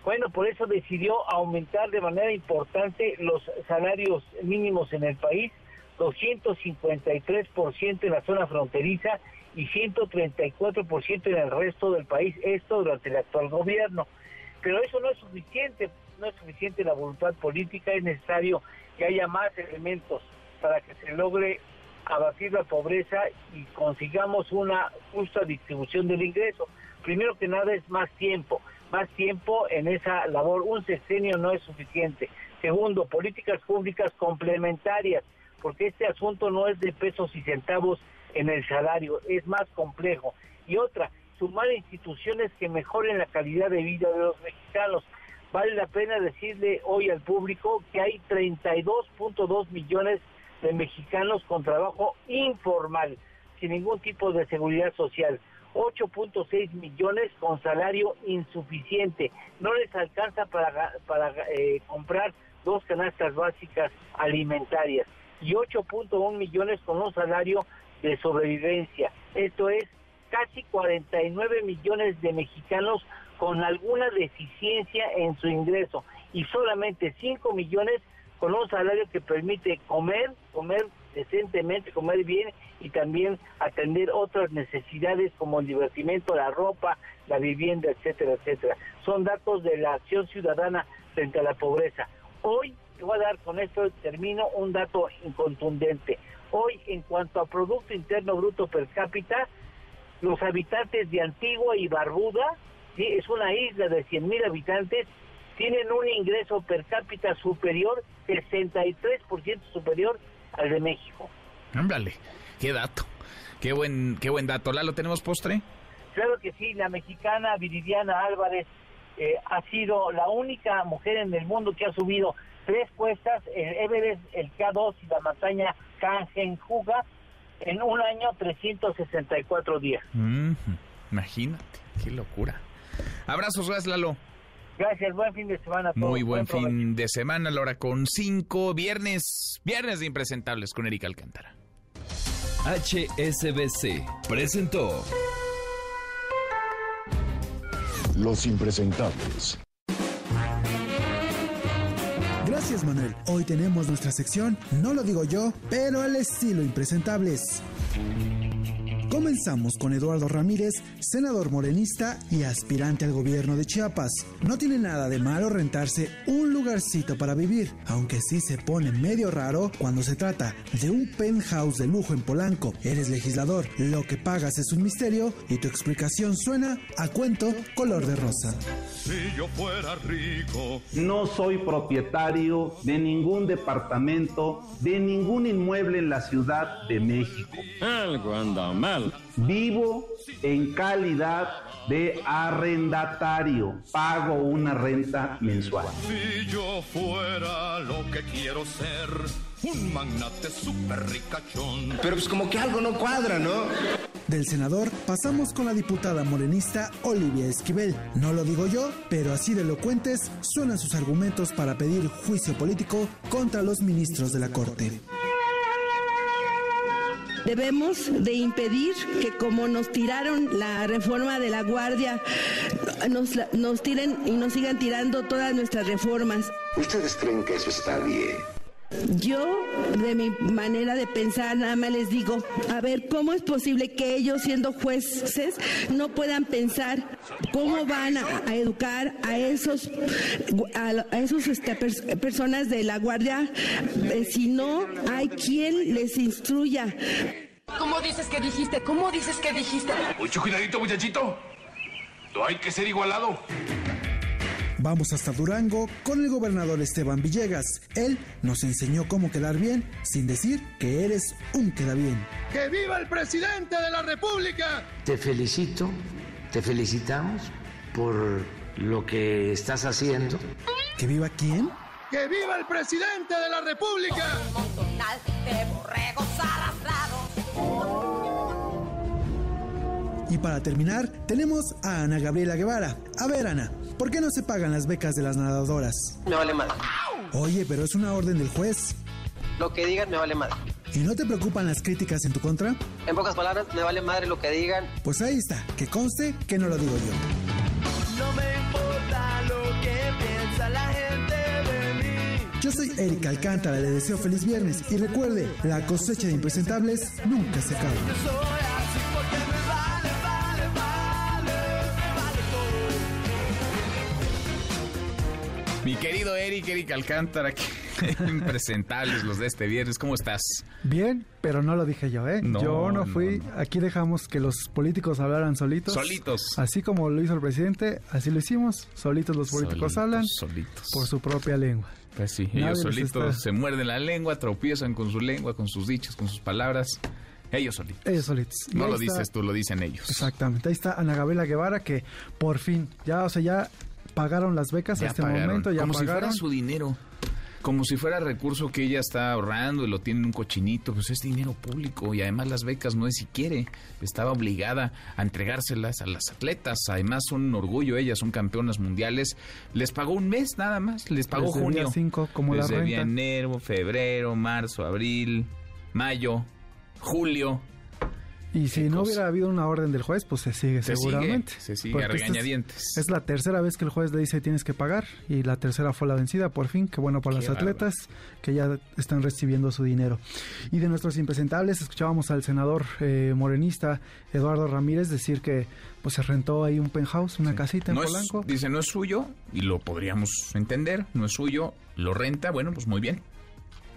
Bueno, por eso decidió aumentar de manera importante los salarios mínimos en el país, 253% en la zona fronteriza y 134% en el resto del país, esto durante el actual gobierno. Pero eso no es suficiente, no es suficiente la voluntad política, es necesario que haya más elementos para que se logre abatir la pobreza y consigamos una justa distribución del ingreso. Primero que nada es más tiempo, más tiempo en esa labor. Un sexenio no es suficiente. Segundo, políticas públicas complementarias, porque este asunto no es de pesos y centavos en el salario, es más complejo. Y otra, sumar instituciones que mejoren la calidad de vida de los mexicanos. Vale la pena decirle hoy al público que hay 32.2 millones de mexicanos con trabajo informal, sin ningún tipo de seguridad social. 8.6 millones con salario insuficiente. No les alcanza para, para eh, comprar dos canastas básicas alimentarias. Y 8.1 millones con un salario de sobrevivencia. Esto es casi 49 millones de mexicanos con alguna deficiencia en su ingreso y solamente 5 millones con un salario que permite comer, comer decentemente, comer bien y también atender otras necesidades como el divertimento, la ropa, la vivienda, etcétera, etcétera. Son datos de la acción ciudadana frente a la pobreza. Hoy, te voy a dar con esto, termino un dato incontundente. Hoy, en cuanto a Producto Interno Bruto per cápita, Los habitantes de Antigua y Barbuda, ¿sí? es una isla de 100.000 habitantes, tienen un ingreso per cápita superior, 63% superior al de México. Ándale, qué dato. Qué buen, qué buen dato. ¿Lalo, tenemos postre? Claro que sí, la mexicana Viridiana Álvarez eh, ha sido la única mujer en el mundo que ha subido tres cuestas, el Everest, el K2 y la montaña Kangenjuga, en un año 364 días. Mm, imagínate, qué locura. Abrazos, gracias Lalo. Gracias, buen fin de semana. Muy buen, fin de semana, la hora con cinco, viernes, viernes de impresentables con Erika Alcántara. HSBC presentó Los impresentables. Gracias Manuel. Hoy tenemos nuestra sección, no lo digo yo, pero al estilo impresentables. Comenzamos con Eduardo Ramírez, senador morenista y aspirante al gobierno de Chiapas. No tiene nada de malo rentarse un lugarcito para vivir, aunque sí se pone medio raro cuando se trata de un penthouse de lujo en Polanco. Eres legislador, lo que pagas es un misterio y tu explicación suena a cuento color de rosa. Si yo fuera rico. No soy propietario de ningún departamento, de ningún inmueble en la Ciudad de México. Algo anda mal. Vivo en calidad de arrendatario. Pago una renta mensual. Si yo fuera lo que quiero ser, un magnate súper ricachón. Pero pues como que algo no cuadra, ¿no? Del senador pasamos con la diputada morenista Olivia Esquivel. No lo digo yo, pero así de elocuentes suenan sus argumentos para pedir juicio político contra los ministros de la Corte. Debemos de impedir que como nos tiraron la reforma de la Guardia, nos, nos tiren y nos sigan tirando todas nuestras reformas. ¿Ustedes creen que eso está bien? Yo, de mi manera de pensar, nada más les digo, a ver, ¿cómo es posible que ellos, siendo jueces, no puedan pensar cómo van a, a educar a esos, a, a esos este, pers personas de la guardia eh, si no hay quien les instruya? ¿Cómo dices que dijiste? ¿Cómo dices que dijiste? Mucho cuidadito, muchachito. No hay que ser igualado. Vamos hasta Durango con el gobernador Esteban Villegas. Él nos enseñó cómo quedar bien sin decir que eres un queda bien. ¡Que viva el presidente de la República! Te felicito, te felicitamos por lo que estás haciendo. ¿Que viva quién? ¡Que viva el presidente de la República! de borregos Y para terminar, tenemos a Ana Gabriela Guevara. A ver, Ana, ¿por qué no se pagan las becas de las nadadoras? Me vale madre. Oye, pero es una orden del juez. Lo que digan me vale madre. ¿Y no te preocupan las críticas en tu contra? En pocas palabras, me vale madre lo que digan. Pues ahí está, que conste que no lo digo yo. No me importa lo que piensa la gente de mí. Yo soy Erika Alcántara, le deseo feliz viernes y recuerde, la cosecha de impresentables nunca se acaba. Mi querido Eric, Eric Alcántara, que impresentables los de este viernes. ¿Cómo estás? Bien, pero no lo dije yo, ¿eh? No, yo no fui. no. Aquí dejamos que los políticos hablaran solitos. Solitos. Así como lo hizo el presidente, así lo hicimos. Solitos los políticos Solitos, hablan. solitos. Por su propia lengua. Pues sí, Nadie ellos solitos está- se muerden la lengua, tropiezan con su lengua, con sus dichos, con sus palabras. Ellos solitos. Ellos solitos. No lo está- dices tú, lo dicen ellos. Exactamente. Ahí está Ana Gabriela Guevara que por fin, ya, o sea, ya pagaron las becas Ya a este pagaron. momento, ya Como si fuera su dinero. Como si fuera recurso que ella está ahorrando y lo tiene en un cochinito, pues es dinero público y además las becas no es si quiere, estaba obligada a entregárselas a las atletas, además son un orgullo ellas, son campeonas mundiales, les pagó un mes nada más, les pagó Desde el día junio, cinco, como la desde renta. enero, febrero, marzo, abril, mayo, julio, Y si no hubiera habido una orden del juez, pues se sigue Se seguramente. sigue, se sigue a es- regañadientes. Es, la tercera vez que el juez le dice tienes que pagar y la tercera fue la vencida, por fin. Qué bueno para Qué las atletas que ya están recibiendo su dinero. Y de nuestros impresentables, escuchábamos al senador eh, morenista Eduardo Ramírez decir que pues se rentó ahí un penthouse, una casita en no es, Polanco. dice no es suyo y lo podríamos entender, no es suyo, lo renta, bueno, pues muy bien.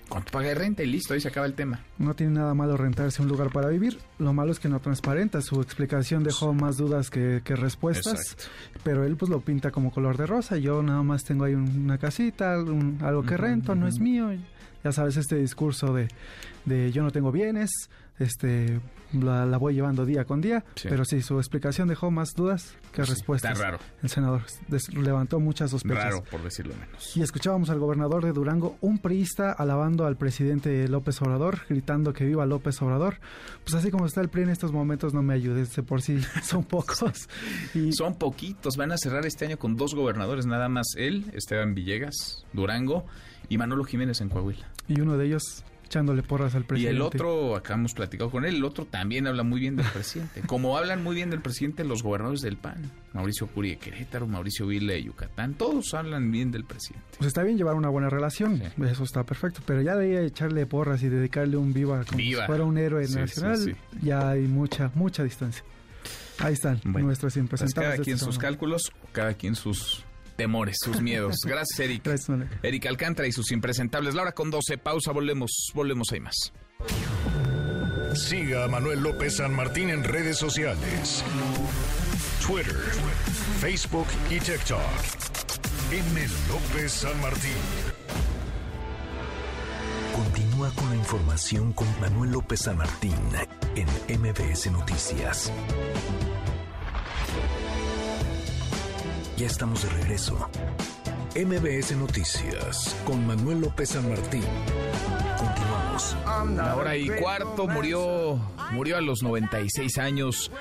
¿Cuánto paga de renta? Y listo, ahí se acaba el tema. No tiene nada malo rentarse un lugar para vivir. Lo malo es que no transparenta. Su explicación dejó más dudas que, que respuestas. Exacto. Pero él pues lo pinta como color de rosa. Yo nada más tengo ahí un- una casita, un- algo que rento, no es mío. Ya sabes, este discurso de, de yo no tengo bienes, este la, la voy llevando día con día. Sí. Pero sí, su explicación dejó más dudas que Sí, respuestas. está raro. El senador des- levantó muchas sospechas. Raro, por decirlo menos. Y escuchábamos al gobernador de Durango, un priista, alabando al presidente López Obrador, gritando que viva López Obrador. Pues así como está el PRI en estos momentos, no me ayudes, de por sí son pocos. Y Son poquitos. Van a cerrar este año con dos gobernadores, nada más él, Esteban Villegas, Durango, y Manolo Jiménez en Coahuila. y uno de ellos echándole porras al Y presidente. el otro, acá hemos platicado con él, el otro también habla muy bien del presidente. Como hablan muy bien del presidente los gobernadores del PAN. Mauricio Curi de Querétaro, Mauricio Vila de Yucatán, todos hablan bien del presidente. Pues está bien llevar una buena relación, eso está perfecto, pero ya de echarle porras y dedicarle un viva como Viva. si fuera un héroe Sí, nacional, sí, ya hay mucha, mucha distancia. Ahí están Bueno, nuestros Pues cada quien esta sus cálculos, cada quien sus temores, sus miedos. Gracias, Eric. Gracias, Manuel. Eric Alcántara y sus impresentables. La hora con 12, pausa, volvemos, volvemos, hay más. Siga a Manuel López San Martín en redes sociales. Twitter, Facebook y TikTok. M. López San Martín. Continúa con la información con Manuel López San Martín en MBS Noticias. Ya estamos de regreso. MBS Noticias con Manuel López San Martín. Continuamos. Una hora y cuarto murió, murió a los 96 años.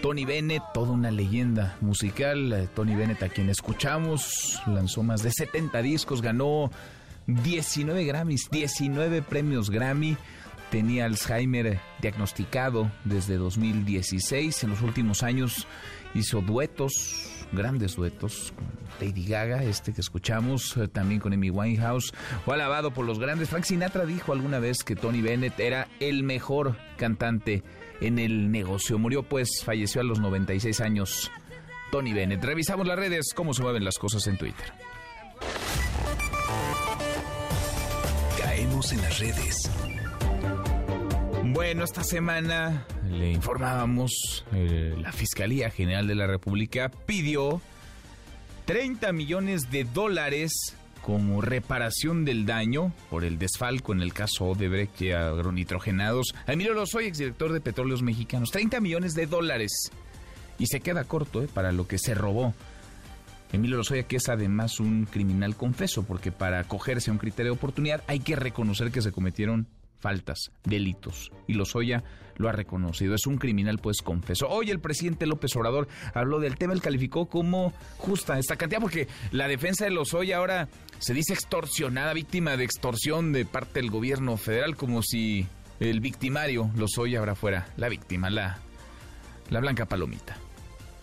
Tony Bennett, toda una leyenda musical. Eh, Tony Bennett, a quien escuchamos, lanzó más de 70 discos, ganó 19 Grammys, 19 premios Grammy. Tenía Alzheimer diagnosticado desde 2016. En los últimos años hizo duetos, grandes duetos con Lady Gaga, este que escuchamos, eh, también con Amy Winehouse. Fue alabado por los grandes. Frank Sinatra dijo alguna vez que Tony Bennett era el mejor cantante en el negocio. Murió pues, falleció a los 96 años. Tony Bennett. Revisamos las redes, cómo se mueven las cosas en Twitter. Caemos en las redes. Bueno, esta semana le informábamos, eh, la Fiscalía General de la República pidió 30 millones de dólares como reparación del daño por el desfalco en el caso Odebrecht y agronitrogenados Emilio Lozoya, exdirector de Petróleos Mexicanos. 30 millones de dólares. Y se queda corto eh, para lo que se robó. Emilio Lozoya, que es además un criminal confeso, porque para acogerse a un criterio de oportunidad hay que reconocer que se cometieron faltas, delitos. Y Lozoya lo ha reconocido. Es un criminal, pues confeso. Hoy el presidente López Obrador habló del tema, él calificó como justa esta cantidad, porque la defensa de Lozoya ahora se dice extorsionada, víctima de extorsión de parte del gobierno federal, como si el victimario Lozoya ahora fuera la víctima, la, la blanca palomita.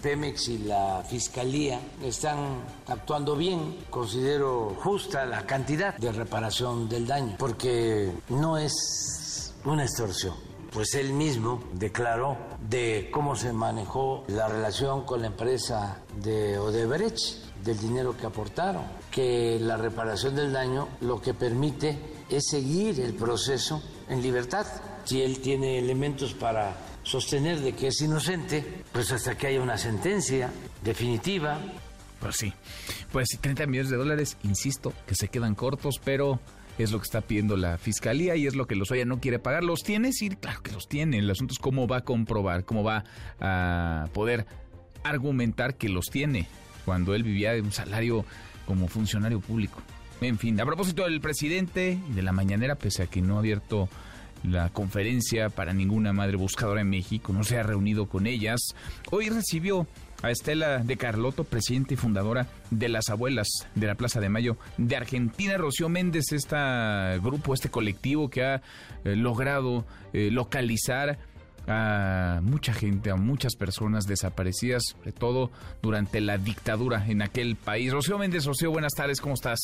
Pemex y la Fiscalía están actuando bien. Considero justa la cantidad de reparación del daño, porque no es una extorsión. Pues él mismo declaró de cómo se manejó la relación con la empresa de Odebrecht, del dinero que aportaron, que la reparación del daño lo que permite es seguir el proceso en libertad. Si él tiene elementos para sostener de que es inocente, pues hasta que haya una sentencia definitiva. Pues sí, pues sí, 30 millones de dólares, insisto, que se quedan cortos, pero es lo que está pidiendo la fiscalía y es lo que Lozoya no quiere pagar. ¿Los tiene? Sí, claro que los tiene. El asunto es cómo va a comprobar, cómo va a poder argumentar que los tiene cuando él vivía de un salario como funcionario público. En fin, a propósito del presidente y de la mañanera, pese a que no ha abierto la conferencia para ninguna madre buscadora en México, no se ha reunido con ellas, hoy recibió a Estela de Carlotto, presidenta y fundadora de las abuelas de la Plaza de Mayo de Argentina. Rocío Méndez, este grupo, este colectivo que ha eh, logrado eh, localizar a mucha gente, a muchas personas desaparecidas, sobre todo durante la dictadura en aquel país. Rocío Méndez, Rocío, buenas tardes, ¿cómo estás?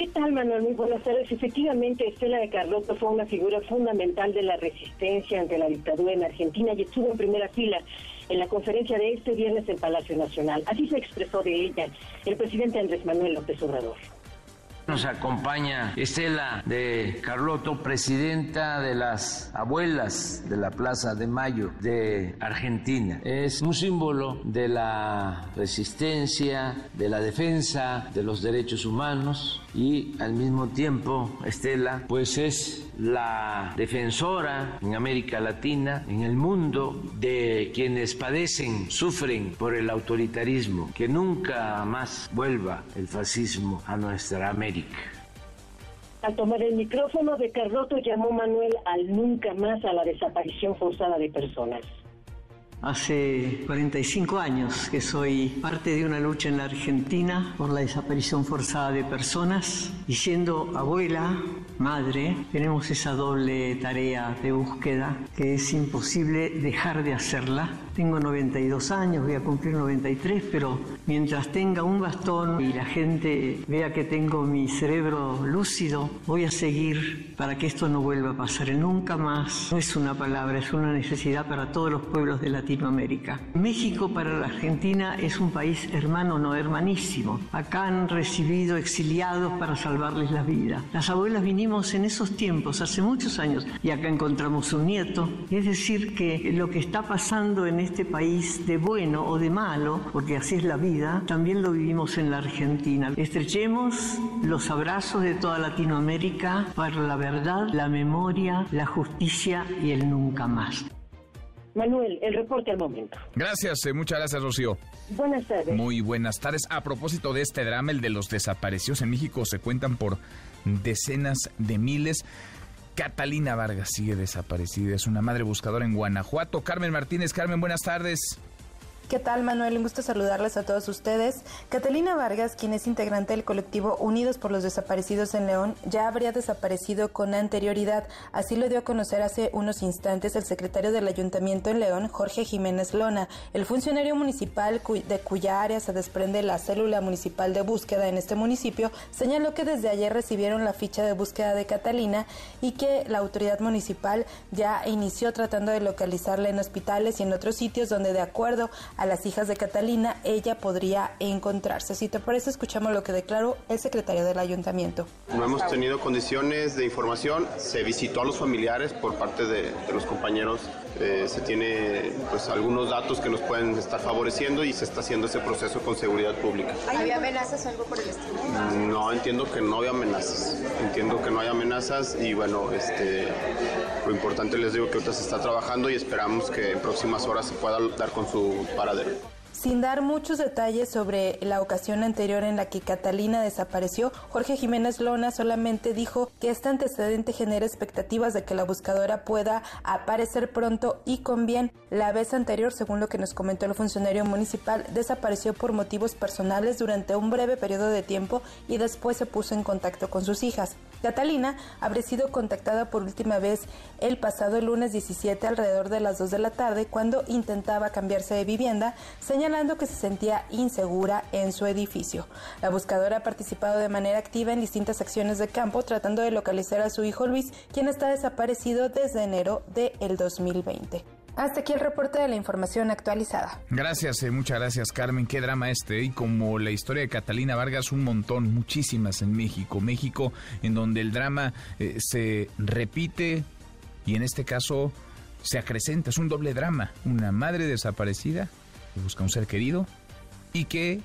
¿Qué tal, Manuel? Muy buenas tardes. Efectivamente, Estela de Carlotto fue una figura fundamental de la resistencia ante la dictadura en Argentina y estuvo en primera fila en la conferencia de este viernes en Palacio Nacional. Así se expresó de ella el presidente Andrés Manuel López Obrador. Nos acompaña Estela de Carlotto, presidenta de las abuelas de la Plaza de Mayo de Argentina. Es un símbolo de la resistencia, de la defensa de los derechos humanos y al mismo tiempo Estela pues es la defensora en América Latina, en el mundo, de quienes padecen, sufren por el autoritarismo, que nunca más vuelva el fascismo a nuestra América. Al tomar el micrófono de Carlotto llamó Manuel al nunca más a la desaparición forzada de personas. Hace 45 años que soy parte de una lucha en la Argentina por la desaparición forzada de personas y siendo abuela, madre, tenemos esa doble tarea de búsqueda que es imposible dejar de hacerla. Tengo 92 años, voy a cumplir 93, pero mientras tenga un bastón y la gente vea que tengo mi cerebro lúcido, voy a seguir para que esto no vuelva a pasar nunca más. No es una palabra, es una necesidad para todos los pueblos de Latinoamérica. México para la Argentina es un país hermano, no hermanísimo. Acá han recibido exiliados para salvarles la vida. Las abuelas vinimos en esos tiempos, hace muchos años, y acá encontramos un nieto. Es decir, que lo que está pasando en este país de bueno o de malo, porque así es la vida, también lo vivimos en la Argentina. Estrechemos los abrazos de toda Latinoamérica para la verdad, la memoria, la justicia y el nunca más. Manuel, el reporte al momento. Gracias, eh, muchas gracias, Rocío. Buenas tardes. Muy buenas tardes. A propósito de este drama, el de los desaparecidos en México, se cuentan por decenas de miles. Catalina Vargas sigue desaparecida, es una madre buscadora en Guanajuato. Carmen Martínez, Carmen, buenas tardes. ¿Qué tal, Manuel? Un gusto saludarles a todos ustedes. Catalina Vargas, quien es integrante del colectivo Unidos por los Desaparecidos en León, ya habría desaparecido con anterioridad. Así lo dio a conocer hace unos instantes el secretario del Ayuntamiento en León, Jorge Jiménez Lona. El funcionario municipal de cuya área se desprende la célula municipal de búsqueda en este municipio señaló que desde ayer recibieron la ficha de búsqueda de Catalina y que la autoridad municipal ya inició tratando de localizarla en hospitales y en otros sitios donde de acuerdo a las hijas de Catalina, ella podría encontrarse. Si te parece, escuchamos lo que declaró el secretario del ayuntamiento. No hemos tenido condiciones de información, se visitó a los familiares por parte de, de los compañeros, eh, se tiene pues algunos datos que nos pueden estar favoreciendo y se está haciendo ese proceso con seguridad pública. ¿Había amenazas o algo por el estilo? No, entiendo que no hay amenazas, entiendo que no hay amenazas y bueno, este, lo importante les digo que ahorita se está trabajando y esperamos que en próximas horas se pueda dar con su Sin dar muchos detalles sobre la ocasión anterior en la que Catalina desapareció, Jorge Jiménez Lona solamente dijo que este antecedente genera expectativas de que la buscadora pueda aparecer pronto y con bien. La vez anterior, según lo que nos comentó el funcionario municipal, desapareció por motivos personales durante un breve periodo de tiempo y después se puso en contacto con sus hijas. Catalina habría sido contactada por última vez el pasado lunes 17 alrededor de las 2 de la tarde cuando intentaba cambiarse de vivienda, señalando que se sentía insegura en su edificio. La buscadora ha participado de manera activa en distintas acciones de campo tratando de localizar a su hijo Luis, quien está desaparecido desde enero del 2020. Hasta aquí el reporte de la información actualizada. Gracias, eh, muchas gracias Carmen. Qué drama este. Y como la historia de Catalina Vargas, un montón, muchísimas en México. México en donde el drama eh, se repite y en este caso se acrecenta. Es un doble drama. Una madre desaparecida que busca un ser querido y que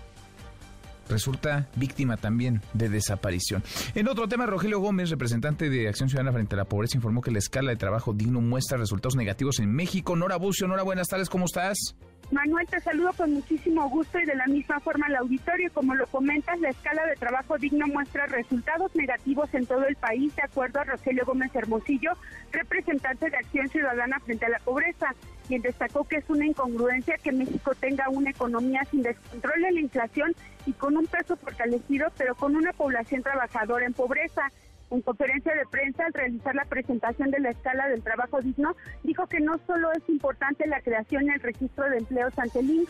resulta víctima también de desaparición. En otro tema, Rogelio Gómez, representante de Acción Ciudadana frente a la Pobreza, informó que la escala de trabajo digno muestra resultados negativos en México. Nora Bucio, Nora, buenas tardes, ¿cómo estás? Manuel, te saludo con muchísimo gusto y de la misma forma al auditorio. Como lo comentas, la escala de trabajo digno muestra resultados negativos en todo el país, de acuerdo a Rogelio Gómez Hermosillo, representante de Acción Ciudadana frente a la Pobreza, quien destacó que es una incongruencia que México tenga una economía sin descontrol de la inflación y con un peso fortalecido, pero con una población trabajadora en pobreza en conferencia de prensa al realizar la presentación de la escala del trabajo digno, dijo que no solo es importante la creación y el registro de empleos ante el INSS,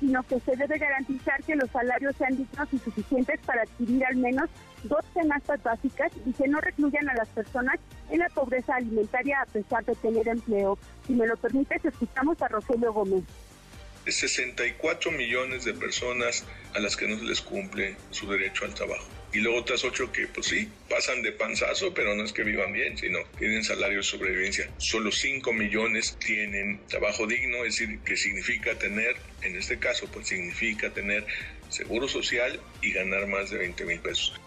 sino que se debe garantizar que los salarios sean dignos y suficientes para adquirir al menos dos canastas básicas y que no recluyan a las personas en la pobreza alimentaria a pesar de tener empleo. Si me lo permites, escuchamos a Rogelio Gómez. 64 millones de personas a las que no se les cumple su derecho al trabajo. Y luego otras ocho que, pues sí, pasan de panzazo, pero no es que vivan bien, sino tienen salario de sobrevivencia. Solo 5 millones tienen trabajo digno, es decir, que significa tener, en este caso, pues significa tener seguro social y ganar más de 20 mil pesos.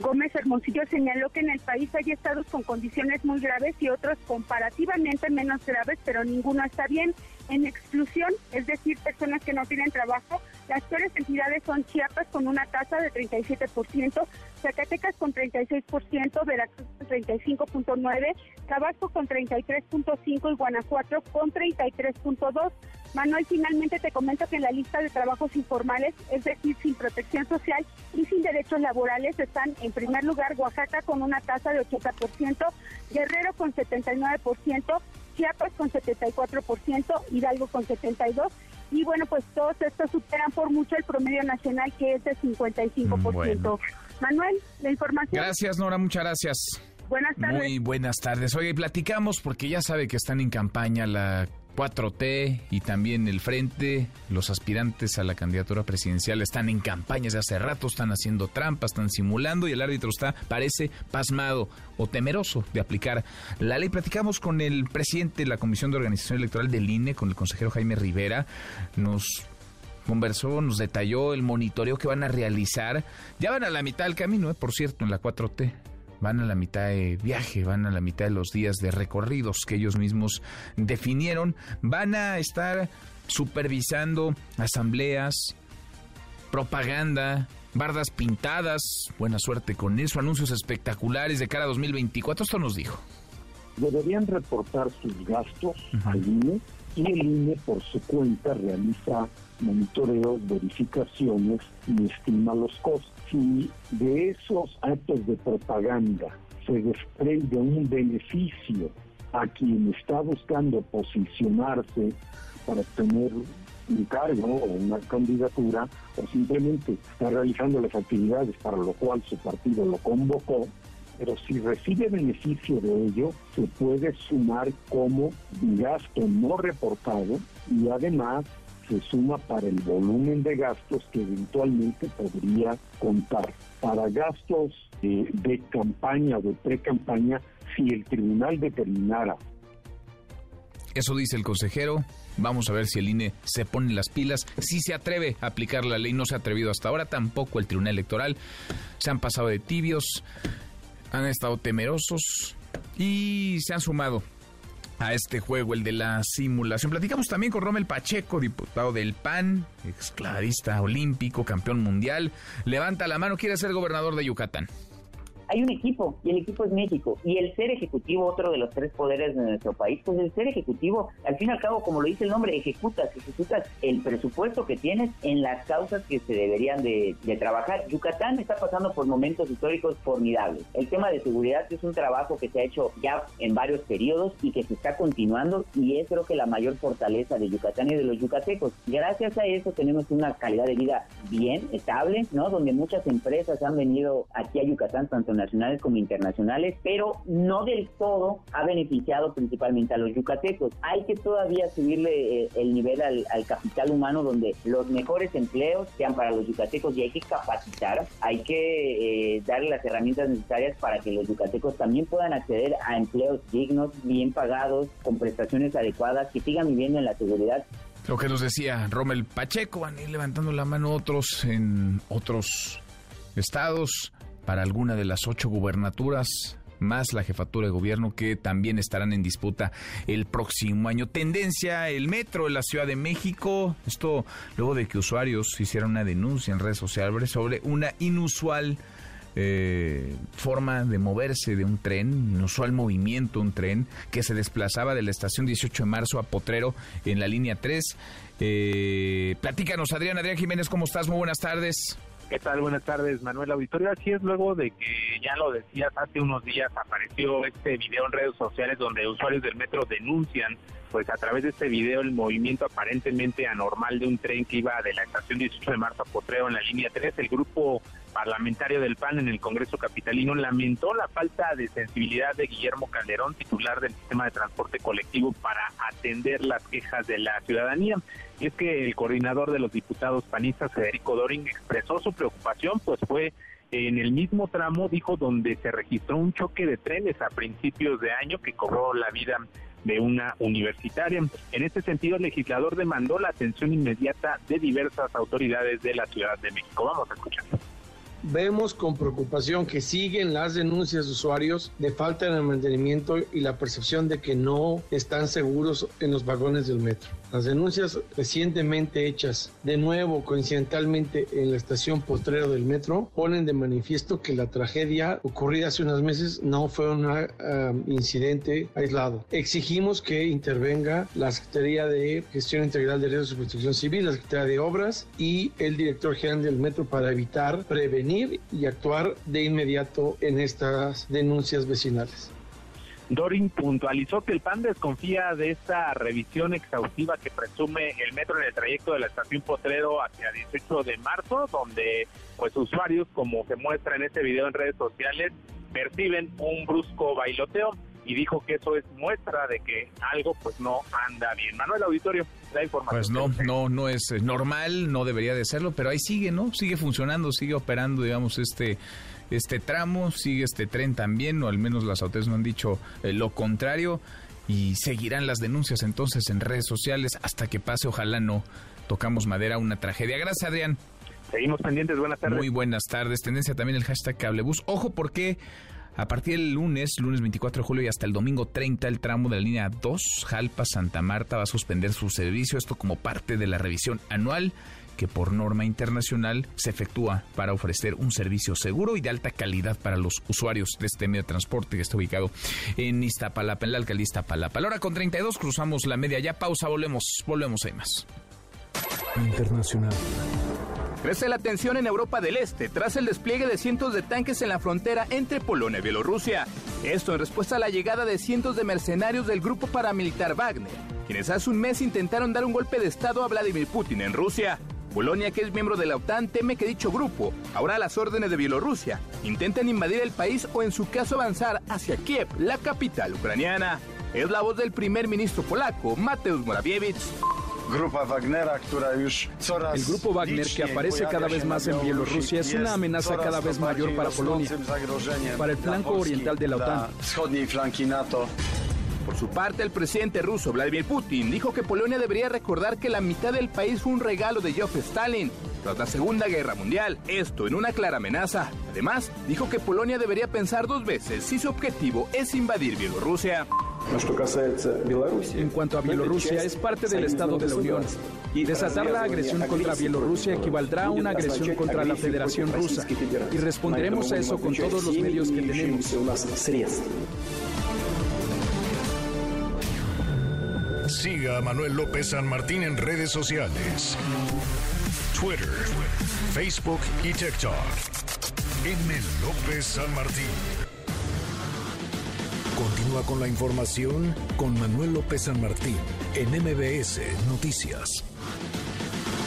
Gómez Hermosillo señaló que en el país hay estados con condiciones muy graves y otros comparativamente menos graves, pero ninguno está bien. En exclusión, es decir, personas que no tienen trabajo, las peores entidades son Chiapas con una tasa de 37%, Zacatecas con 36%, Veracruz con 35.9%, Tabasco con 33.5% y Guanajuato con 33.2%. Manuel, finalmente te comento que en la lista de trabajos informales, es decir, sin protección social y sin derechos laborales, están en primer lugar Oaxaca con una tasa de 80%, Guerrero con 79%, Chiapas con 74%, Hidalgo con 72%. Y bueno, pues todos estos superan por mucho el promedio nacional que es de 55%. Manuel, la información. Gracias, Nora, muchas gracias. Buenas tardes. Muy buenas tardes. Oye, platicamos porque ya sabe que están en campaña la 4T y también el Frente, los aspirantes a la candidatura presidencial están en campañas de hace rato, están haciendo trampas, están simulando y el árbitro está, parece, pasmado o temeroso de aplicar la ley. Platicamos con el presidente de la Comisión de Organización Electoral del INE, con el consejero Jaime Rivera, nos conversó, nos detalló el monitoreo que van a realizar. Ya van a la mitad del camino, eh, por cierto, en la 4T van a la mitad de viaje, van a la mitad de los días de recorridos que ellos mismos definieron, van a estar supervisando asambleas, propaganda, bardas pintadas, buena suerte con eso, anuncios espectaculares de cara a 2024, esto nos dijo. Deberían reportar sus gastos al INE y el INE por su cuenta realiza monitoreos, verificaciones y estima los costos si de esos actos de propaganda se desprende un beneficio a quien está buscando posicionarse para obtener un cargo o una candidatura o simplemente está realizando las actividades para lo cual su partido lo convocó, pero si recibe beneficio de ello, se puede sumar como gasto no reportado y además se suma para el volumen de gastos que eventualmente podría contar. Para gastos de, campaña o de pre-campaña, si el tribunal determinara. Eso dice el consejero. Vamos a ver si el INE se pone las pilas, si se atreve a aplicar la ley. No se ha atrevido hasta ahora, tampoco el Tribunal Electoral. Se han pasado de tibios, han estado temerosos y se han sumado a este juego, el de la simulación. Platicamos también con Rommel Pacheco, diputado del PAN, exclavista olímpico, campeón mundial. Levanta la mano, quiere ser gobernador de Yucatán hay un equipo y el equipo es México. Y el ser ejecutivo, otro de los tres poderes de nuestro país, pues el ser ejecutivo, al fin y al cabo, como lo dice el nombre, ejecutas, ejecutas el presupuesto que tienes en las causas que se deberían de, trabajar. Yucatán está pasando por momentos históricos formidables. El tema de seguridad es un trabajo que se ha hecho ya en varios periodos y que se está continuando y es creo que la mayor fortaleza de Yucatán y de los yucatecos. Gracias a eso tenemos una calidad de vida bien, estable, ¿no? Donde muchas empresas han venido aquí a Yucatán, tanto nacionales como internacionales, pero no del todo ha beneficiado principalmente a los yucatecos. Hay que todavía subirle eh, el nivel al, capital humano donde los mejores empleos sean para los yucatecos y hay que capacitar, hay que eh, darle las herramientas necesarias para que los yucatecos también puedan acceder a empleos dignos, bien pagados, con prestaciones adecuadas, que sigan viviendo en la seguridad lo que nos decía Rommel Pacheco, van a ir levantando la mano otros en otros estados para alguna de las ocho gubernaturas más la jefatura de gobierno que también estarán en disputa el próximo año. Tendencia, el metro de la Ciudad de México. Esto luego de que usuarios hicieron una denuncia en redes sociales sobre una inusual eh, forma de moverse de un tren, inusual movimiento un tren que se desplazaba de la estación 18 de marzo a Potrero en la línea 3. Eh, platícanos, Adrián, Adrián Jiménez, ¿cómo estás? Muy buenas tardes. ¿Qué tal? Buenas tardes, Manuel Auditorio. Así es, luego de que ya lo decías, hace unos días apareció este video en redes sociales donde usuarios del metro denuncian, pues a través de este video, el movimiento aparentemente anormal de un tren que iba de la estación 18 de marzo a Potrero en la línea 3. El grupo parlamentario del PAN en el Congreso Capitalino, lamentó la falta de sensibilidad de Guillermo Calderón, titular del sistema de transporte colectivo, para atender las quejas de la ciudadanía. Y es que el coordinador de los diputados panistas, Federico Doring, expresó su preocupación, pues fue en el mismo tramo, dijo, donde se registró un choque de trenes a principios de año que cobró la vida de una universitaria. En este sentido, el legislador demandó la atención inmediata de diversas autoridades de la Ciudad de México. Vamos a escuchar. Vemos con preocupación que siguen las denuncias de usuarios de falta de mantenimiento y la percepción de que no están seguros en los vagones del metro. Las denuncias recientemente hechas de nuevo coincidentalmente en la estación postrero del metro ponen de manifiesto que la tragedia ocurrida hace unos meses no fue un um, incidente aislado. Exigimos que intervenga la Secretaría de Gestión Integral de Riesgos y Protección Civil, la Secretaría de Obras y el director general del metro para evitar, prevenir y actuar de inmediato en estas denuncias vecinales. Dorin puntualizó que el PAN desconfía de esta revisión exhaustiva que presume el metro en el trayecto de la estación Potrero hacia 18 de marzo, donde pues usuarios, como se muestra en este video en redes sociales, perciben un brusco bailoteo y dijo que eso es muestra de que algo pues no anda bien. Manuel Auditorio, la información. Pues no, no, no es normal, no debería de serlo, pero ahí sigue, ¿no? Sigue funcionando, sigue operando, digamos, este este tramo, sigue este tren también, o al menos las autoridades no han dicho eh, lo contrario, y seguirán las denuncias entonces en redes sociales hasta que pase, ojalá no tocamos madera, una tragedia. Gracias, Adrián. Seguimos pendientes, buenas tardes. Muy buenas tardes. Tendencia también el hashtag Cablebus. Ojo porque a partir del lunes, lunes 24 de julio y hasta el domingo 30, el tramo de la línea 2, Jalpa Santa Marta, va a suspender su servicio. Esto como parte de la revisión anual que por norma internacional se efectúa para ofrecer un servicio seguro y de alta calidad para los usuarios de este medio de transporte que está ubicado en Iztapalapa, en la alcaldía Iztapalapa. A la hora con 32 cruzamos la media ya, pausa, volvemos, volvemos, hay más. Internacional. Crece la tensión en Europa del Este tras el despliegue de cientos de tanques en la frontera entre Polonia y Bielorrusia. Esto en respuesta a la llegada de cientos de mercenarios del grupo paramilitar Wagner, quienes hace un mes intentaron dar un golpe de Estado a Vladimir Putin en Rusia. Polonia, que es miembro de la OTAN, teme que dicho grupo, ahora a las órdenes de Bielorrusia, intenten invadir el país o en su caso avanzar hacia Kiev, la capital ucraniana. Es la voz del primer ministro polaco, Mateusz Morawiecki. El grupo Wagner, que aparece cada vez más en Bielorrusia, es una amenaza cada vez mayor para Polonia, para el flanco oriental de la OTAN. Por su parte, el presidente ruso Vladimir Putin dijo que Polonia debería recordar que la mitad del país fue un regalo de Joseph Stalin tras la Segunda Guerra Mundial, esto en una clara amenaza. Además, dijo que Polonia debería pensar dos veces si su objetivo es invadir Bielorrusia. En cuanto a Bielorrusia, es parte del Estado de la Unión. Desatar la agresión contra Bielorrusia equivaldrá a una agresión contra la Federación Rusa. Y responderemos a eso con todos los medios que tenemos. Siga a Manuel López San Martín en redes sociales. Twitter, Facebook y TikTok. M. López San Martín. Con la información con Manuel López San Martín en MBS Noticias.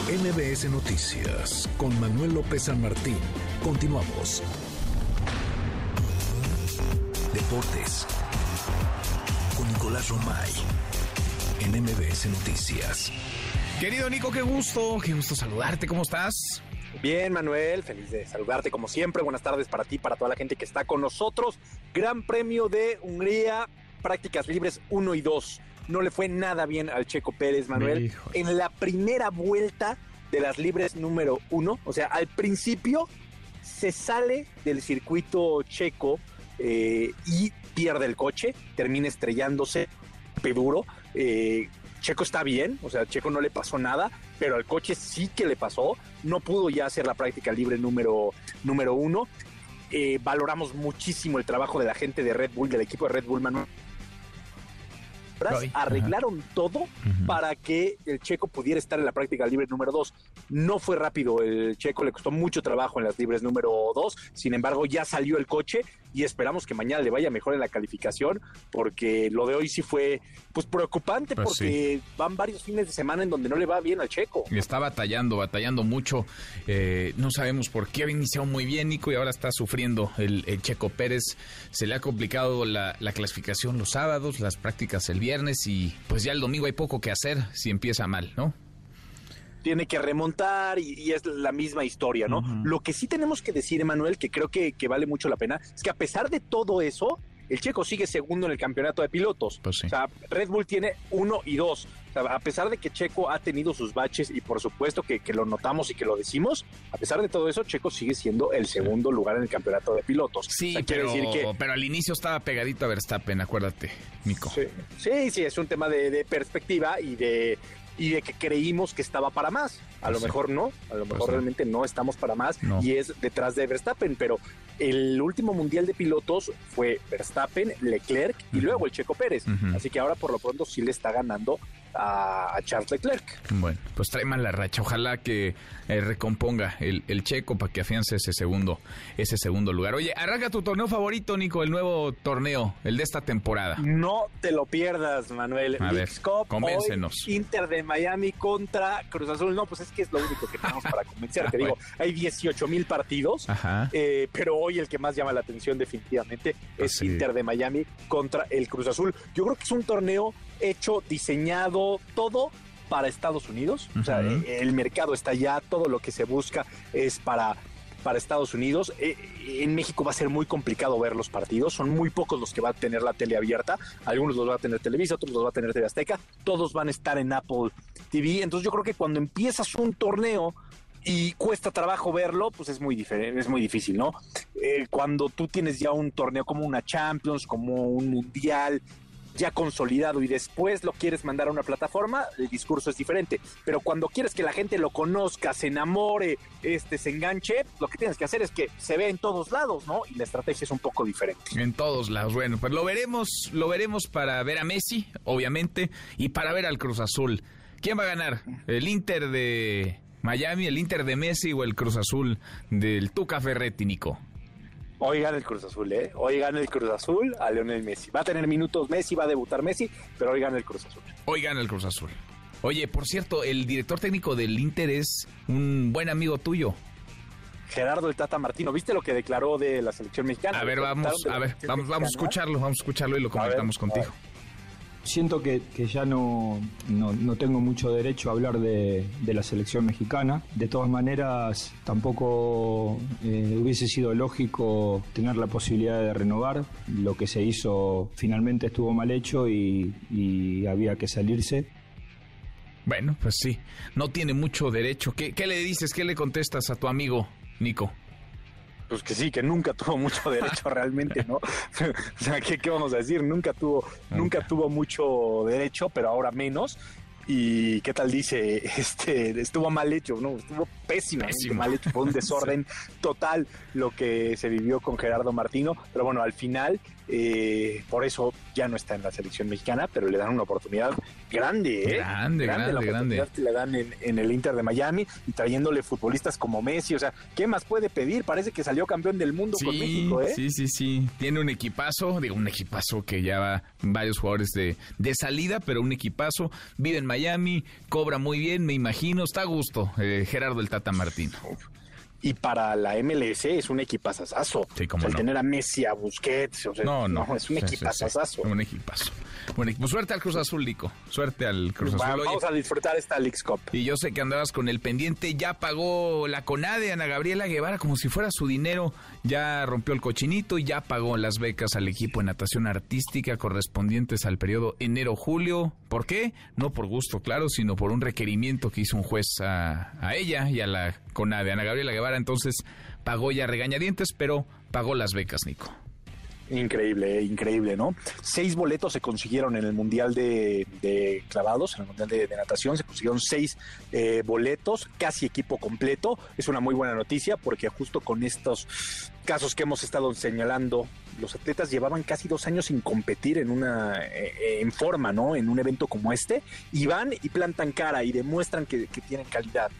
MBS Noticias con Manuel López San Martín. Continuamos. Deportes. Con Nicolás Romay en MBS Noticias. Querido Nico, qué gusto, qué gusto saludarte, ¿cómo estás? Bien, Manuel, feliz de saludarte como siempre. Buenas tardes para ti, para toda la gente que está con nosotros. Gran Premio de Hungría, prácticas libres 1 y 2. No le fue nada bien al Checo Pérez, Manuel. En la primera vuelta de las libres número 1, o sea, al principio se sale del circuito checo eh, y pierde el coche, termina estrellándose duro. Eh, Checo está bien, o sea, Checo no le pasó nada, pero al coche sí que le pasó. No pudo ya hacer la práctica libre número, número uno. Eh, valoramos muchísimo el trabajo de la gente de Red Bull, del equipo de Red Bull, Manuel. Arreglaron todo para que el checo pudiera estar en la práctica libre número dos. No fue rápido, el checo le costó mucho trabajo en las libres número dos. Sin embargo, ya salió el coche y esperamos que mañana le vaya mejor en la calificación, porque lo de hoy sí fue pues preocupante Pues porque van varios fines de semana en donde no le va bien al checo. Está batallando, batallando mucho. Eh, no sabemos por qué había iniciado muy bien Nico y ahora está sufriendo el, el Checo Pérez. Se le ha complicado la, la clasificación los sábados, las prácticas el viernes y pues ya el domingo hay poco que hacer si empieza mal, ¿no? tiene que remontar y, y es la misma historia, ¿no? Lo que sí tenemos que decir, Emanuel, que creo que, que vale mucho la pena, es que a pesar de todo eso, el checo sigue segundo en el campeonato de pilotos. Pues O sea, Red Bull tiene uno y dos. O sea, a pesar de que Checo ha tenido sus baches y por supuesto que, que lo notamos y que lo decimos, a pesar de todo eso, Checo sigue siendo el segundo lugar en el campeonato de pilotos. Sí, O sea, pero, decir que pero al inicio estaba pegadito a Verstappen, acuérdate, Nico. Sí, sí, sí, es un tema de, de perspectiva y de y de que creímos que estaba para más. A lo sí. mejor no, a lo mejor no. realmente no estamos para más No. y es detrás de Verstappen, pero el último mundial de pilotos fue Verstappen, Leclerc y luego el Checo Pérez. Así que ahora por lo pronto sí le está ganando a, a Charles Leclerc. Bueno, pues trae mala racha. Ojalá que eh, recomponga el, el checo para que afiance ese segundo, ese segundo lugar. Oye, arranca tu torneo favorito, Nico, el nuevo torneo, el de esta temporada. No te lo pierdas, Manuel. A ver, Cup, convéncenos. hoy, Inter de Miami contra Cruz Azul. No, pues es que es lo único que tenemos para convencer. Te digo, hay 18 mil partidos, Ajá. eh, pero hoy el que más llama la atención definitivamente Pues es. Inter de Miami contra el Cruz Azul. Yo creo que es un torneo hecho, diseñado, todo para Estados Unidos. O sea, el mercado está allá, todo lo que se busca es para para Estados Unidos. Eh, en México va a ser muy complicado ver los partidos. Son muy pocos los que va a tener la tele abierta. Algunos los va a tener Televisa, otros los va a tener TV Azteca. Todos van a estar en Apple TV. Entonces yo creo que cuando empiezas un torneo y cuesta trabajo verlo, pues es muy diferente, es muy difícil, ¿no? Eh, cuando tú tienes ya un torneo como una Champions, como un Mundial ya consolidado y después lo quieres mandar a una plataforma, el discurso es diferente. Pero cuando quieres que la gente lo conozca, se enamore, este, se enganche, lo que tienes que hacer es que se vea en todos lados, ¿no? Y la estrategia es un poco diferente. En todos lados. Bueno, pues lo veremos, lo veremos para ver a Messi, obviamente, y para ver al Cruz Azul. ¿Quién va a ganar? ¿El Inter de Miami, el Inter de Messi o el Cruz Azul del Tuca Ferretti, Nico? Hoy gana el Cruz Azul, ¿eh? Hoy gana el Cruz Azul a Leonel Messi. Va a tener minutos Messi, va a debutar Messi, pero hoy gana el Cruz Azul. Hoy gana el Cruz Azul. Oye, por cierto, el director técnico del Inter es un buen amigo tuyo. Gerardo el Tata Martino, ¿viste lo que declaró de la selección mexicana? A ver, vamos, a ver, vamos, vamos a escucharlo, vamos a escucharlo y lo comentamos contigo. Siento que, que ya no, no, no tengo mucho derecho a hablar de, de la selección mexicana. De todas maneras, tampoco eh, hubiese sido lógico tener la posibilidad de renovar. Lo que se hizo finalmente estuvo mal hecho y, y había que salirse. Bueno, pues sí, no tiene mucho derecho. ¿Qué, qué le dices? ¿Qué le contestas a tu amigo, Nico? Pues que sí, que nunca tuvo mucho derecho realmente, ¿no? o sea, ¿qué, qué vamos a decir? Nunca tuvo, nunca tuvo mucho derecho, pero ahora menos. Y qué tal dice, este, estuvo mal hecho, ¿no? Estuvo pésimo, Pésimo. mal hecho, fue un desorden total lo que se vivió con Gerardo Martino, pero bueno, al final, eh, por eso ya no está en la selección mexicana, pero le dan una oportunidad grande, ¿eh? Grande, la grande, oportunidad grande. que le dan en, en el Inter de Miami y trayéndole futbolistas como Messi, o sea, ¿qué más puede pedir? Parece que salió campeón del mundo con México, ¿eh? Sí, sí, sí. Tiene un equipazo, digo, un equipazo que ya va varios jugadores de, de salida, pero un equipazo. Vive en Miami, cobra muy bien, me imagino. Está a gusto, eh, Gerardo el Tata Martino. Y para la MLS es un equipazazazo. Sí, cómo O sea, el no. tener a Messi, a Busquets, o sea, No, no. es un Sí, equipazazazo. Un equipazo. Bueno, pues suerte al Cruz Azul, Nico. Suerte al Cruz Azul. Oye, Vamos a disfrutar esta Leagues Cup. Y yo sé que andabas con el pendiente, ya pagó la CONADE, Ana Gabriela Guevara, como si fuera su dinero, ya rompió el cochinito y ya pagó las becas al equipo de natación artística correspondientes al periodo enero-julio. ¿Por qué? No por gusto, claro, sino por un requerimiento que hizo un juez a, a ella y a la CONADE. Ana Gabriela Guevara entonces pagó ya regañadientes, pero pagó las becas, Nico. Increíble, eh, increíble, ¿no? Seis boletos se consiguieron en el Mundial de, clavados, en el Mundial de, natación, se consiguieron seis eh, boletos, casi equipo completo. Es una muy buena noticia porque justo con estos casos que hemos estado señalando, los atletas llevaban casi dos años sin competir en una eh, en forma, ¿no? En un evento como este, y van y plantan cara y demuestran que, que tienen calidad.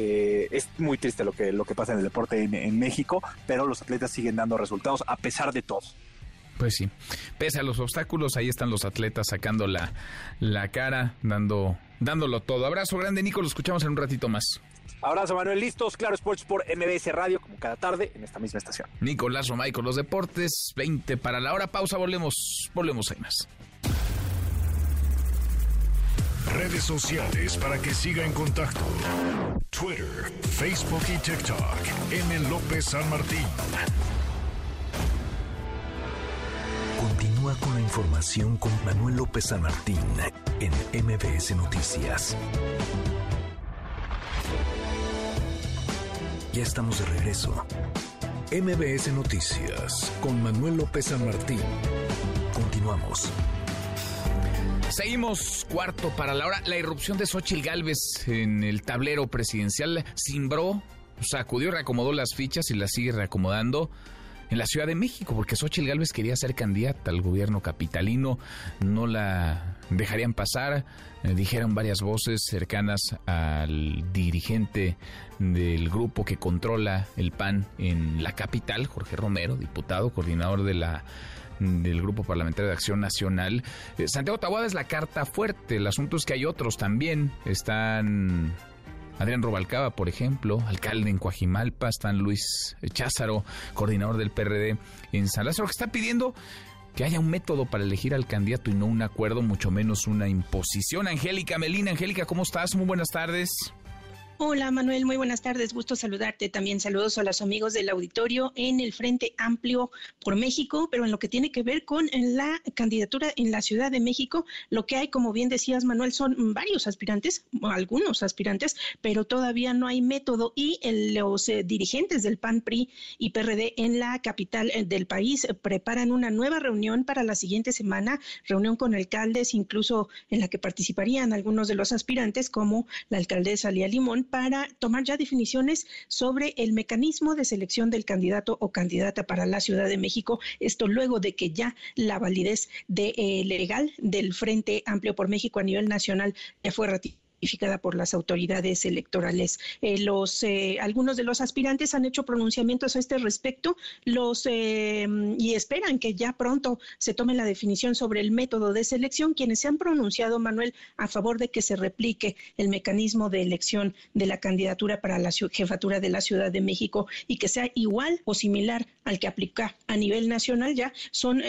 Eh, es muy triste lo que, lo que pasa en el deporte en, México, pero los atletas siguen dando resultados a pesar de todo. Pues sí, pese a los obstáculos, ahí están los atletas sacando la, la cara, dando, dándolo todo. Abrazo grande, Nico, lo escuchamos en un ratito más. Abrazo, Manuel. Listos, Claro Sports por MBS Radio, como cada tarde, en esta misma estación. Nicolás Romay con los deportes, 20 para la hora. Pausa, volvemos, volvemos, hay más. Redes sociales para que siga en contacto: Twitter, Facebook y TikTok. M. López San Martín. Con la información con Manuel López San Martín en MBS Noticias. Ya estamos de regreso. MBS Noticias con Manuel López San Martín. Continuamos. Seguimos cuarto para la hora. La irrupción de Xochitl Galvez en el tablero presidencial cimbró, sacudió, reacomodó las fichas y las sigue reacomodando en la Ciudad de México, porque Xochitl Gálvez quería ser candidata al gobierno capitalino, no la dejarían pasar, eh, dijeron varias voces cercanas al dirigente del grupo que controla el PAN en la capital, Jorge Romero, diputado, coordinador de la del Grupo Parlamentario de Acción Nacional. Eh, Santiago Taboada es la carta fuerte. El asunto es que hay otros también. Están Adrián Robalcaba, por ejemplo, alcalde en Coajimalpa, están Luis Cházaro, coordinador del PRD en San Lázaro, que está pidiendo que haya un método para elegir al candidato y no un acuerdo, mucho menos una imposición. Angélica Melina, Angélica, ¿cómo estás? Muy buenas tardes. Hola Manuel, muy buenas tardes, gusto saludarte. También saludos a los amigos del auditorio en el Frente Amplio por México, pero en lo que tiene que ver con la candidatura en la Ciudad de México, lo que hay, como bien decías Manuel, son varios aspirantes, algunos aspirantes, pero todavía no hay método y los eh, dirigentes del PAN, PRI y PRD en la capital eh, del país preparan una nueva reunión para la siguiente semana, reunión con alcaldes, incluso en la que participarían algunos de los aspirantes, como la alcaldesa Lía Limón para tomar ya definiciones sobre el mecanismo de selección del candidato o candidata para la Ciudad de México. Esto luego de que ya la validez de, eh, legal del Frente Amplio por México a nivel nacional ya fue ratificada por las autoridades electorales. Eh, los eh, algunos de los aspirantes han hecho pronunciamientos a este respecto, los eh, y esperan que ya pronto se tome la definición sobre el método de selección. Quienes se han pronunciado, Manuel, a favor de que se replique el mecanismo de elección de la candidatura para la jefatura de la Ciudad de México y que sea igual o similar al que aplica a nivel nacional ya son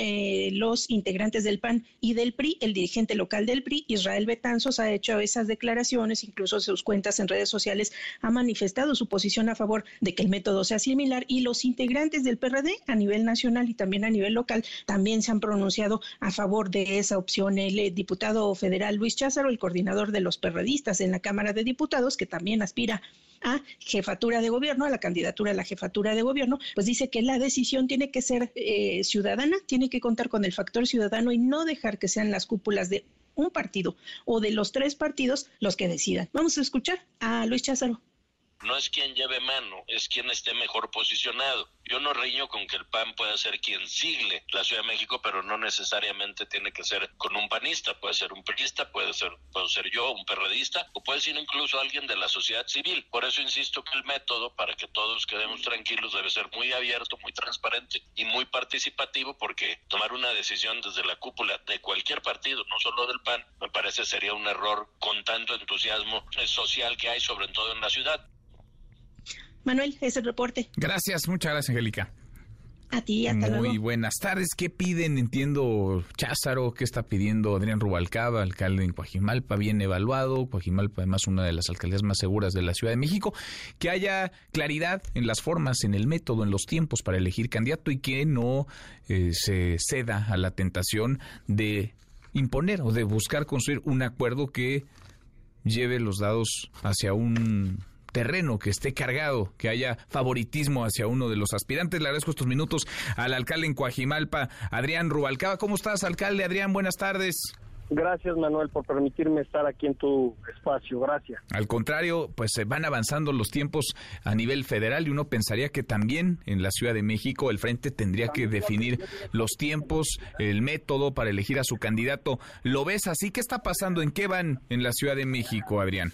los integrantes del PAN y del PRI. El dirigente local del PRI, Israel Betanzos, ha hecho esas declaraciones incluso sus cuentas en redes sociales, ha manifestado su posición a favor de que el método sea similar y los integrantes del PRD a nivel nacional y también a nivel local también se han pronunciado a favor de esa opción. El eh, diputado federal Luis Cházaro, el coordinador de los perredistas en la Cámara de Diputados, que también aspira a jefatura de gobierno, a la candidatura a la jefatura de gobierno, pues dice que la decisión tiene que ser eh, ciudadana, tiene que contar con el factor ciudadano y no dejar que sean las cúpulas de un partido o de los tres partidos los que decidan. Vamos a escuchar a Luis Cházaro no es quien lleve mano, es quien esté mejor posicionado. Yo no riño con que el PAN pueda ser quien sigle la Ciudad de México, pero no necesariamente tiene que ser con un panista, puede ser un periodista, puede ser, puedo ser yo, un perredista, o puede ser incluso alguien de la sociedad civil. Por eso insisto que el método, para que todos quedemos tranquilos, debe ser muy abierto, muy transparente y muy participativo, porque tomar una decisión desde la cúpula de cualquier partido, no solo del PAN, me parece sería un error con tanto entusiasmo social que hay, sobre todo en la ciudad. Manuel, es el reporte. Gracias, muchas gracias, Angélica. A ti, hasta Muy luego. Muy buenas tardes. ¿Qué piden? Entiendo Cházaro, ¿qué está pidiendo Adrián Rubalcaba, alcalde en Coajimalpa, bien evaluado? Coajimalpa, además, una de las alcaldías más seguras de la Ciudad de México. Que haya claridad en las formas, en el método, en los tiempos para elegir candidato y que no eh, se ceda a la tentación de imponer o de buscar construir un acuerdo que lleve los dados hacia un terreno, que esté cargado, que haya favoritismo hacia uno de los aspirantes. Le agradezco estos minutos al alcalde en Coajimalpa, Adrián Rubalcaba. ¿Cómo estás, alcalde? Adrián, buenas tardes. Gracias, Manuel, por permitirme estar aquí en tu espacio. Gracias. Al contrario, pues se van avanzando los tiempos a nivel federal y uno pensaría que también en la Ciudad de México el frente tendría que definir los tiempos, el método para elegir a su candidato. ¿Lo ves así? ¿Qué está pasando? ¿En qué van en la Ciudad de México, Adrián?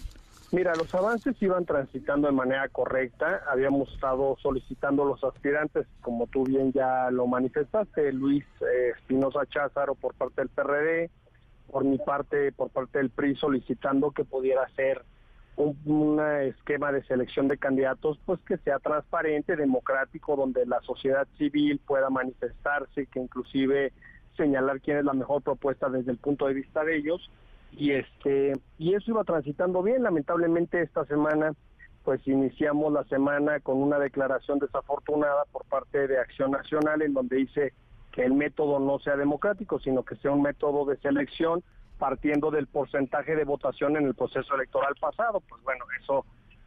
Mira, los avances iban transitando de manera correcta. Habíamos estado solicitando los aspirantes, como tú bien ya lo manifestaste, Luis eh, Espinosa Cházaro por parte del PRD, por mi parte, por parte del PRI, solicitando que pudiera ser un, esquema de selección de candidatos pues que sea transparente, democrático, donde la sociedad civil pueda manifestarse, que inclusive señalar quién es la mejor propuesta desde el punto de vista de ellos y este y eso iba transitando bien lamentablemente esta semana pues iniciamos la semana con una declaración desafortunada por parte de Acción Nacional en donde dice que el método no sea democrático sino que sea un método de selección partiendo del porcentaje de votación en el proceso electoral pasado. Pues bueno, eso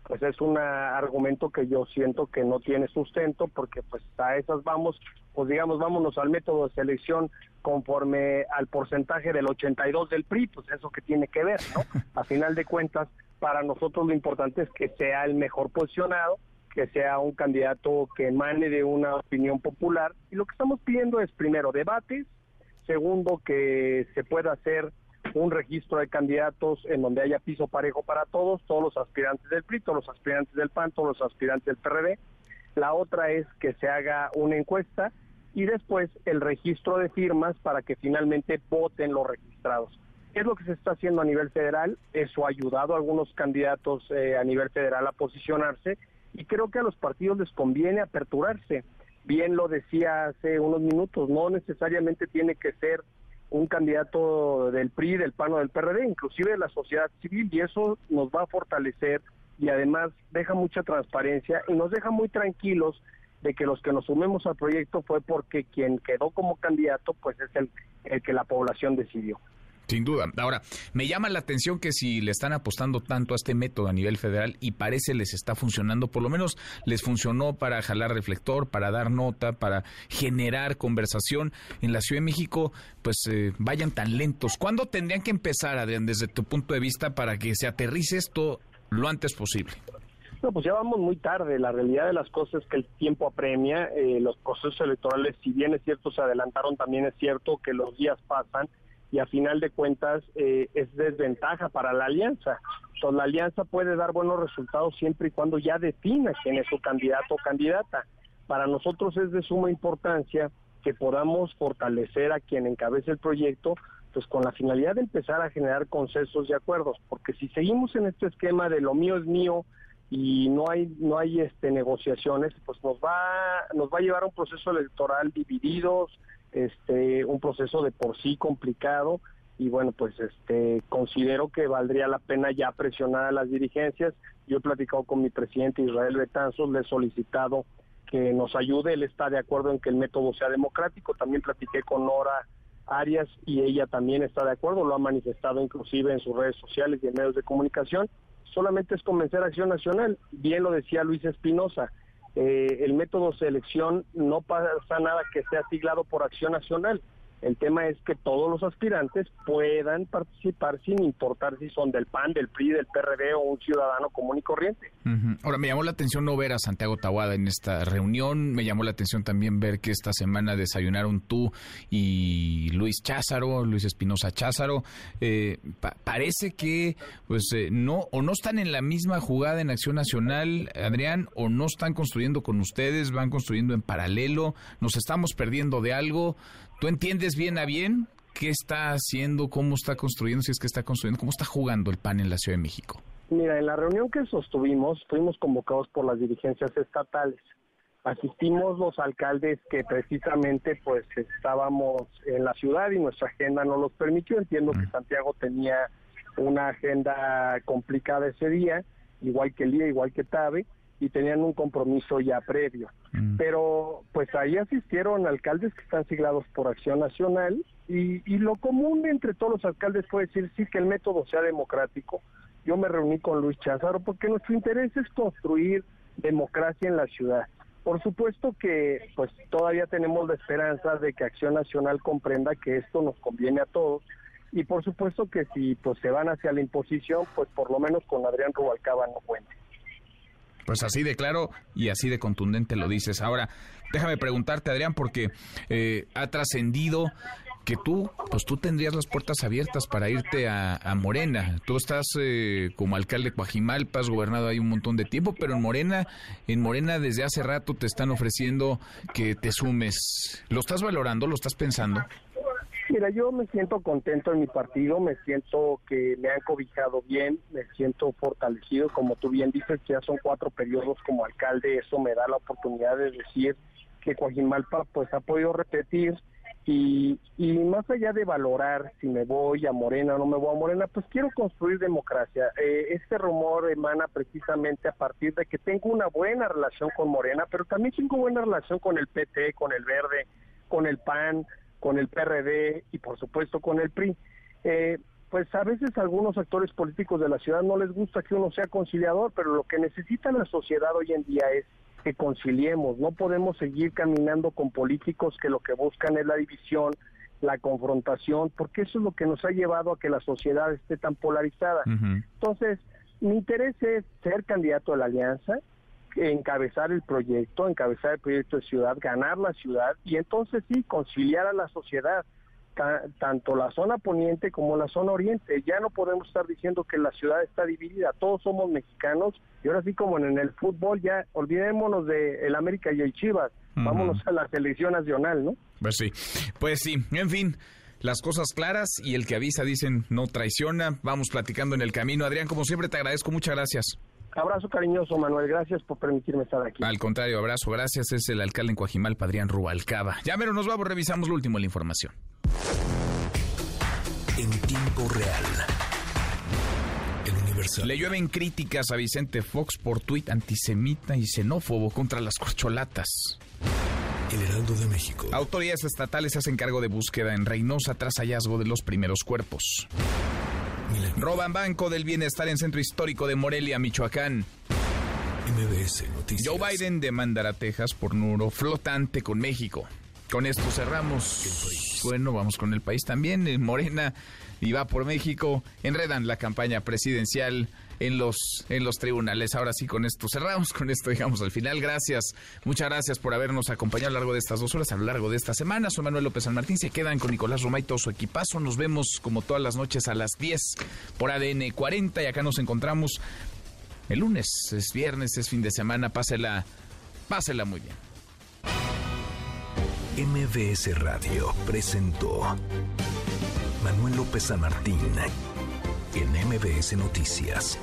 pues es un argumento que yo siento que no tiene sustento porque pues a esas vamos, pues digamos, vámonos al método de selección conforme al porcentaje del 82 del PRI, pues eso que tiene que ver, ¿no? A final de cuentas, para nosotros lo importante es que sea el mejor posicionado, que sea un candidato que emane de una opinión popular y lo que estamos pidiendo es primero debates, segundo que se pueda hacer un registro de candidatos en donde haya piso parejo para todos, todos los aspirantes del PRI, todos los aspirantes del PAN, todos los aspirantes del PRD. La otra es que se haga una encuesta y después el registro de firmas para que finalmente voten los registrados. Es lo que se está haciendo a nivel federal, eso ha ayudado a algunos candidatos eh, a nivel federal a posicionarse y creo que a los partidos les conviene aperturarse. Bien lo decía hace unos minutos, no necesariamente tiene que ser un candidato del PRI, del PAN o del PRD, inclusive de la sociedad civil, y eso nos va a fortalecer y además deja mucha transparencia y nos deja muy tranquilos de que los que nos sumemos al proyecto fue porque quien quedó como candidato pues es el, el que la población decidió. Sin duda. Ahora, me llama la atención que si le están apostando tanto a este método a nivel federal y parece les está funcionando, por lo menos les funcionó para jalar reflector, para dar nota, para generar conversación en la Ciudad de México, pues eh, vayan tan lentos. ¿Cuándo tendrían que empezar, Adrián, desde tu punto de vista, para que se aterrice esto lo antes posible? No, pues ya vamos muy tarde. La realidad de las cosas es que el tiempo apremia. Eh, los procesos electorales, si bien es cierto, se adelantaron, también es cierto que los días pasan y a final de cuentas eh, es desventaja para la alianza. Entonces la alianza puede dar buenos resultados siempre y cuando ya defina quién es su candidato o candidata. Para nosotros es de suma importancia que podamos fortalecer a quien encabece el proyecto, pues con la finalidad de empezar a generar consensos y acuerdos, porque si seguimos en este esquema de lo mío es mío y no hay no hay este negociaciones, pues nos va nos va a llevar a un proceso electoral divididos, este un proceso de por sí complicado y bueno pues este considero que valdría la pena ya presionar a las dirigencias. Yo he platicado con mi presidente Israel Betanzos le he solicitado que nos ayude. Él está de acuerdo en que el método sea democrático. También platiqué con Nora Arias y ella también está de acuerdo. Lo ha manifestado inclusive en sus redes sociales y en medios de comunicación. Solamente es convencer a Acción Nacional. Bien lo decía Luis Espinosa eh, el método selección no pasa nada que sea siglado por Acción Nacional. El tema es que todos los aspirantes puedan participar sin importar si son del PAN, del PRI, del PRD o un ciudadano común y corriente. Ahora, me llamó la atención no ver a Santiago Tahuada en esta reunión. Me llamó la atención también ver que esta semana desayunaron tú y Luis Cházaro, Luis Espinosa Cházaro. Eh, parece que pues eh, no o no están en la misma jugada en Acción Nacional, Adrián, o no están construyendo con ustedes, van construyendo en paralelo. Nos estamos perdiendo de algo. ¿Tú entiendes bien a bien qué está haciendo, cómo está construyendo, si es que está construyendo, cómo está jugando el PAN en la Ciudad de México? Mira, en la reunión que sostuvimos, fuimos convocados por las dirigencias estatales. Asistimos los alcaldes que precisamente pues estábamos en la ciudad y nuestra agenda no los permitió. Entiendo que Santiago tenía una agenda complicada ese día, igual que Lía, igual que Tabe, y tenían un compromiso ya previo. Mm. Pero pues ahí asistieron alcaldes que están siglados por Acción Nacional y, y lo común entre todos los alcaldes fue decir sí que el método sea democrático. Yo me reuní con Luis Cházaro porque nuestro interés es construir democracia en la ciudad. Por supuesto que pues todavía tenemos la esperanza de que Acción Nacional comprenda que esto nos conviene a todos y por supuesto que si pues se van hacia la imposición, pues por lo menos con Adrián Rubalcaba no cuente. Pues así de claro y así de contundente lo dices. Ahora, déjame preguntarte, Adrián, porque eh, ha trascendido que tú, pues tú tendrías las puertas abiertas para irte a, Morena. Tú estás eh, como alcalde de Coajimalpa, has gobernado ahí un montón de tiempo, pero en Morena, en Morena desde hace rato te están ofreciendo que te sumes. ¿Lo estás valorando? ¿Lo estás pensando? Mira, yo me siento contento en mi partido, me siento que me han cobijado bien, me siento fortalecido, como tú bien dices, ya son cuatro periodos como alcalde, eso me da la oportunidad de decir que Coajimalpa pues ha podido repetir y, y más allá de valorar si me voy a Morena o no me voy a Morena, pues quiero construir democracia. Eh, este rumor emana precisamente a partir de que tengo una buena relación con Morena, pero también tengo buena relación con el PT, con el Verde, con el PAN, con el PRD y por supuesto con el PRI. Eh, pues a veces a algunos actores políticos de la ciudad no les gusta que uno sea conciliador, pero lo que necesita la sociedad hoy en día es que conciliemos. No podemos seguir caminando con políticos que lo que buscan es la división, la confrontación, porque eso es lo que nos ha llevado a que la sociedad esté tan polarizada. Entonces, mi interés es ser candidato a la alianza, encabezar el proyecto, encabezar el proyecto de ciudad, ganar la ciudad y entonces sí, conciliar a la sociedad, tanto la zona poniente como la zona oriente. Ya no podemos estar diciendo que la ciudad está dividida, todos somos mexicanos y ahora sí como en el fútbol ya olvidémonos de el América y el Chivas, vámonos a la selección nacional, ¿no? Pues sí, pues sí, en fin las cosas claras y el que avisa, dicen, no traiciona. Vamos platicando en el camino. Adrián, como siempre, te agradezco. Muchas gracias. Abrazo cariñoso, Manuel. Gracias por permitirme estar aquí. Al contrario, abrazo. Gracias. Es el alcalde en Coajimal, Padrián Rubalcaba. Ya mero nos vamos, revisamos lo último de la información. En tiempo real. El Universal. Le llueven críticas a Vicente Fox por tuit antisemita y xenófobo contra las corcholatas. El Heraldo de México. Autoridades estatales hacen cargo de búsqueda en Reynosa tras hallazgo de los primeros cuerpos. Roban Banco del Bienestar en Centro Histórico de Morelia, Michoacán. MBS Noticias. Joe Biden demandará a Texas por nuro flotante con México. Con esto cerramos. Bueno, vamos con el país también. En Morena y va por México. Enredan la campaña presidencial en los, en los tribunales. Ahora sí, con esto cerramos, con esto llegamos al final. Gracias, muchas gracias por habernos acompañado a lo largo de estas dos horas, a lo largo de esta semana. Soy Manuel López San Martín, se quedan con Nicolás Romay y todo su equipazo. Nos vemos como todas las noches a las 10 por ADN 40 y acá nos encontramos el lunes, es viernes, es fin de semana, pásela, pásela muy bien. MBS Radio presentó Manuel López San Martín en MBS Noticias.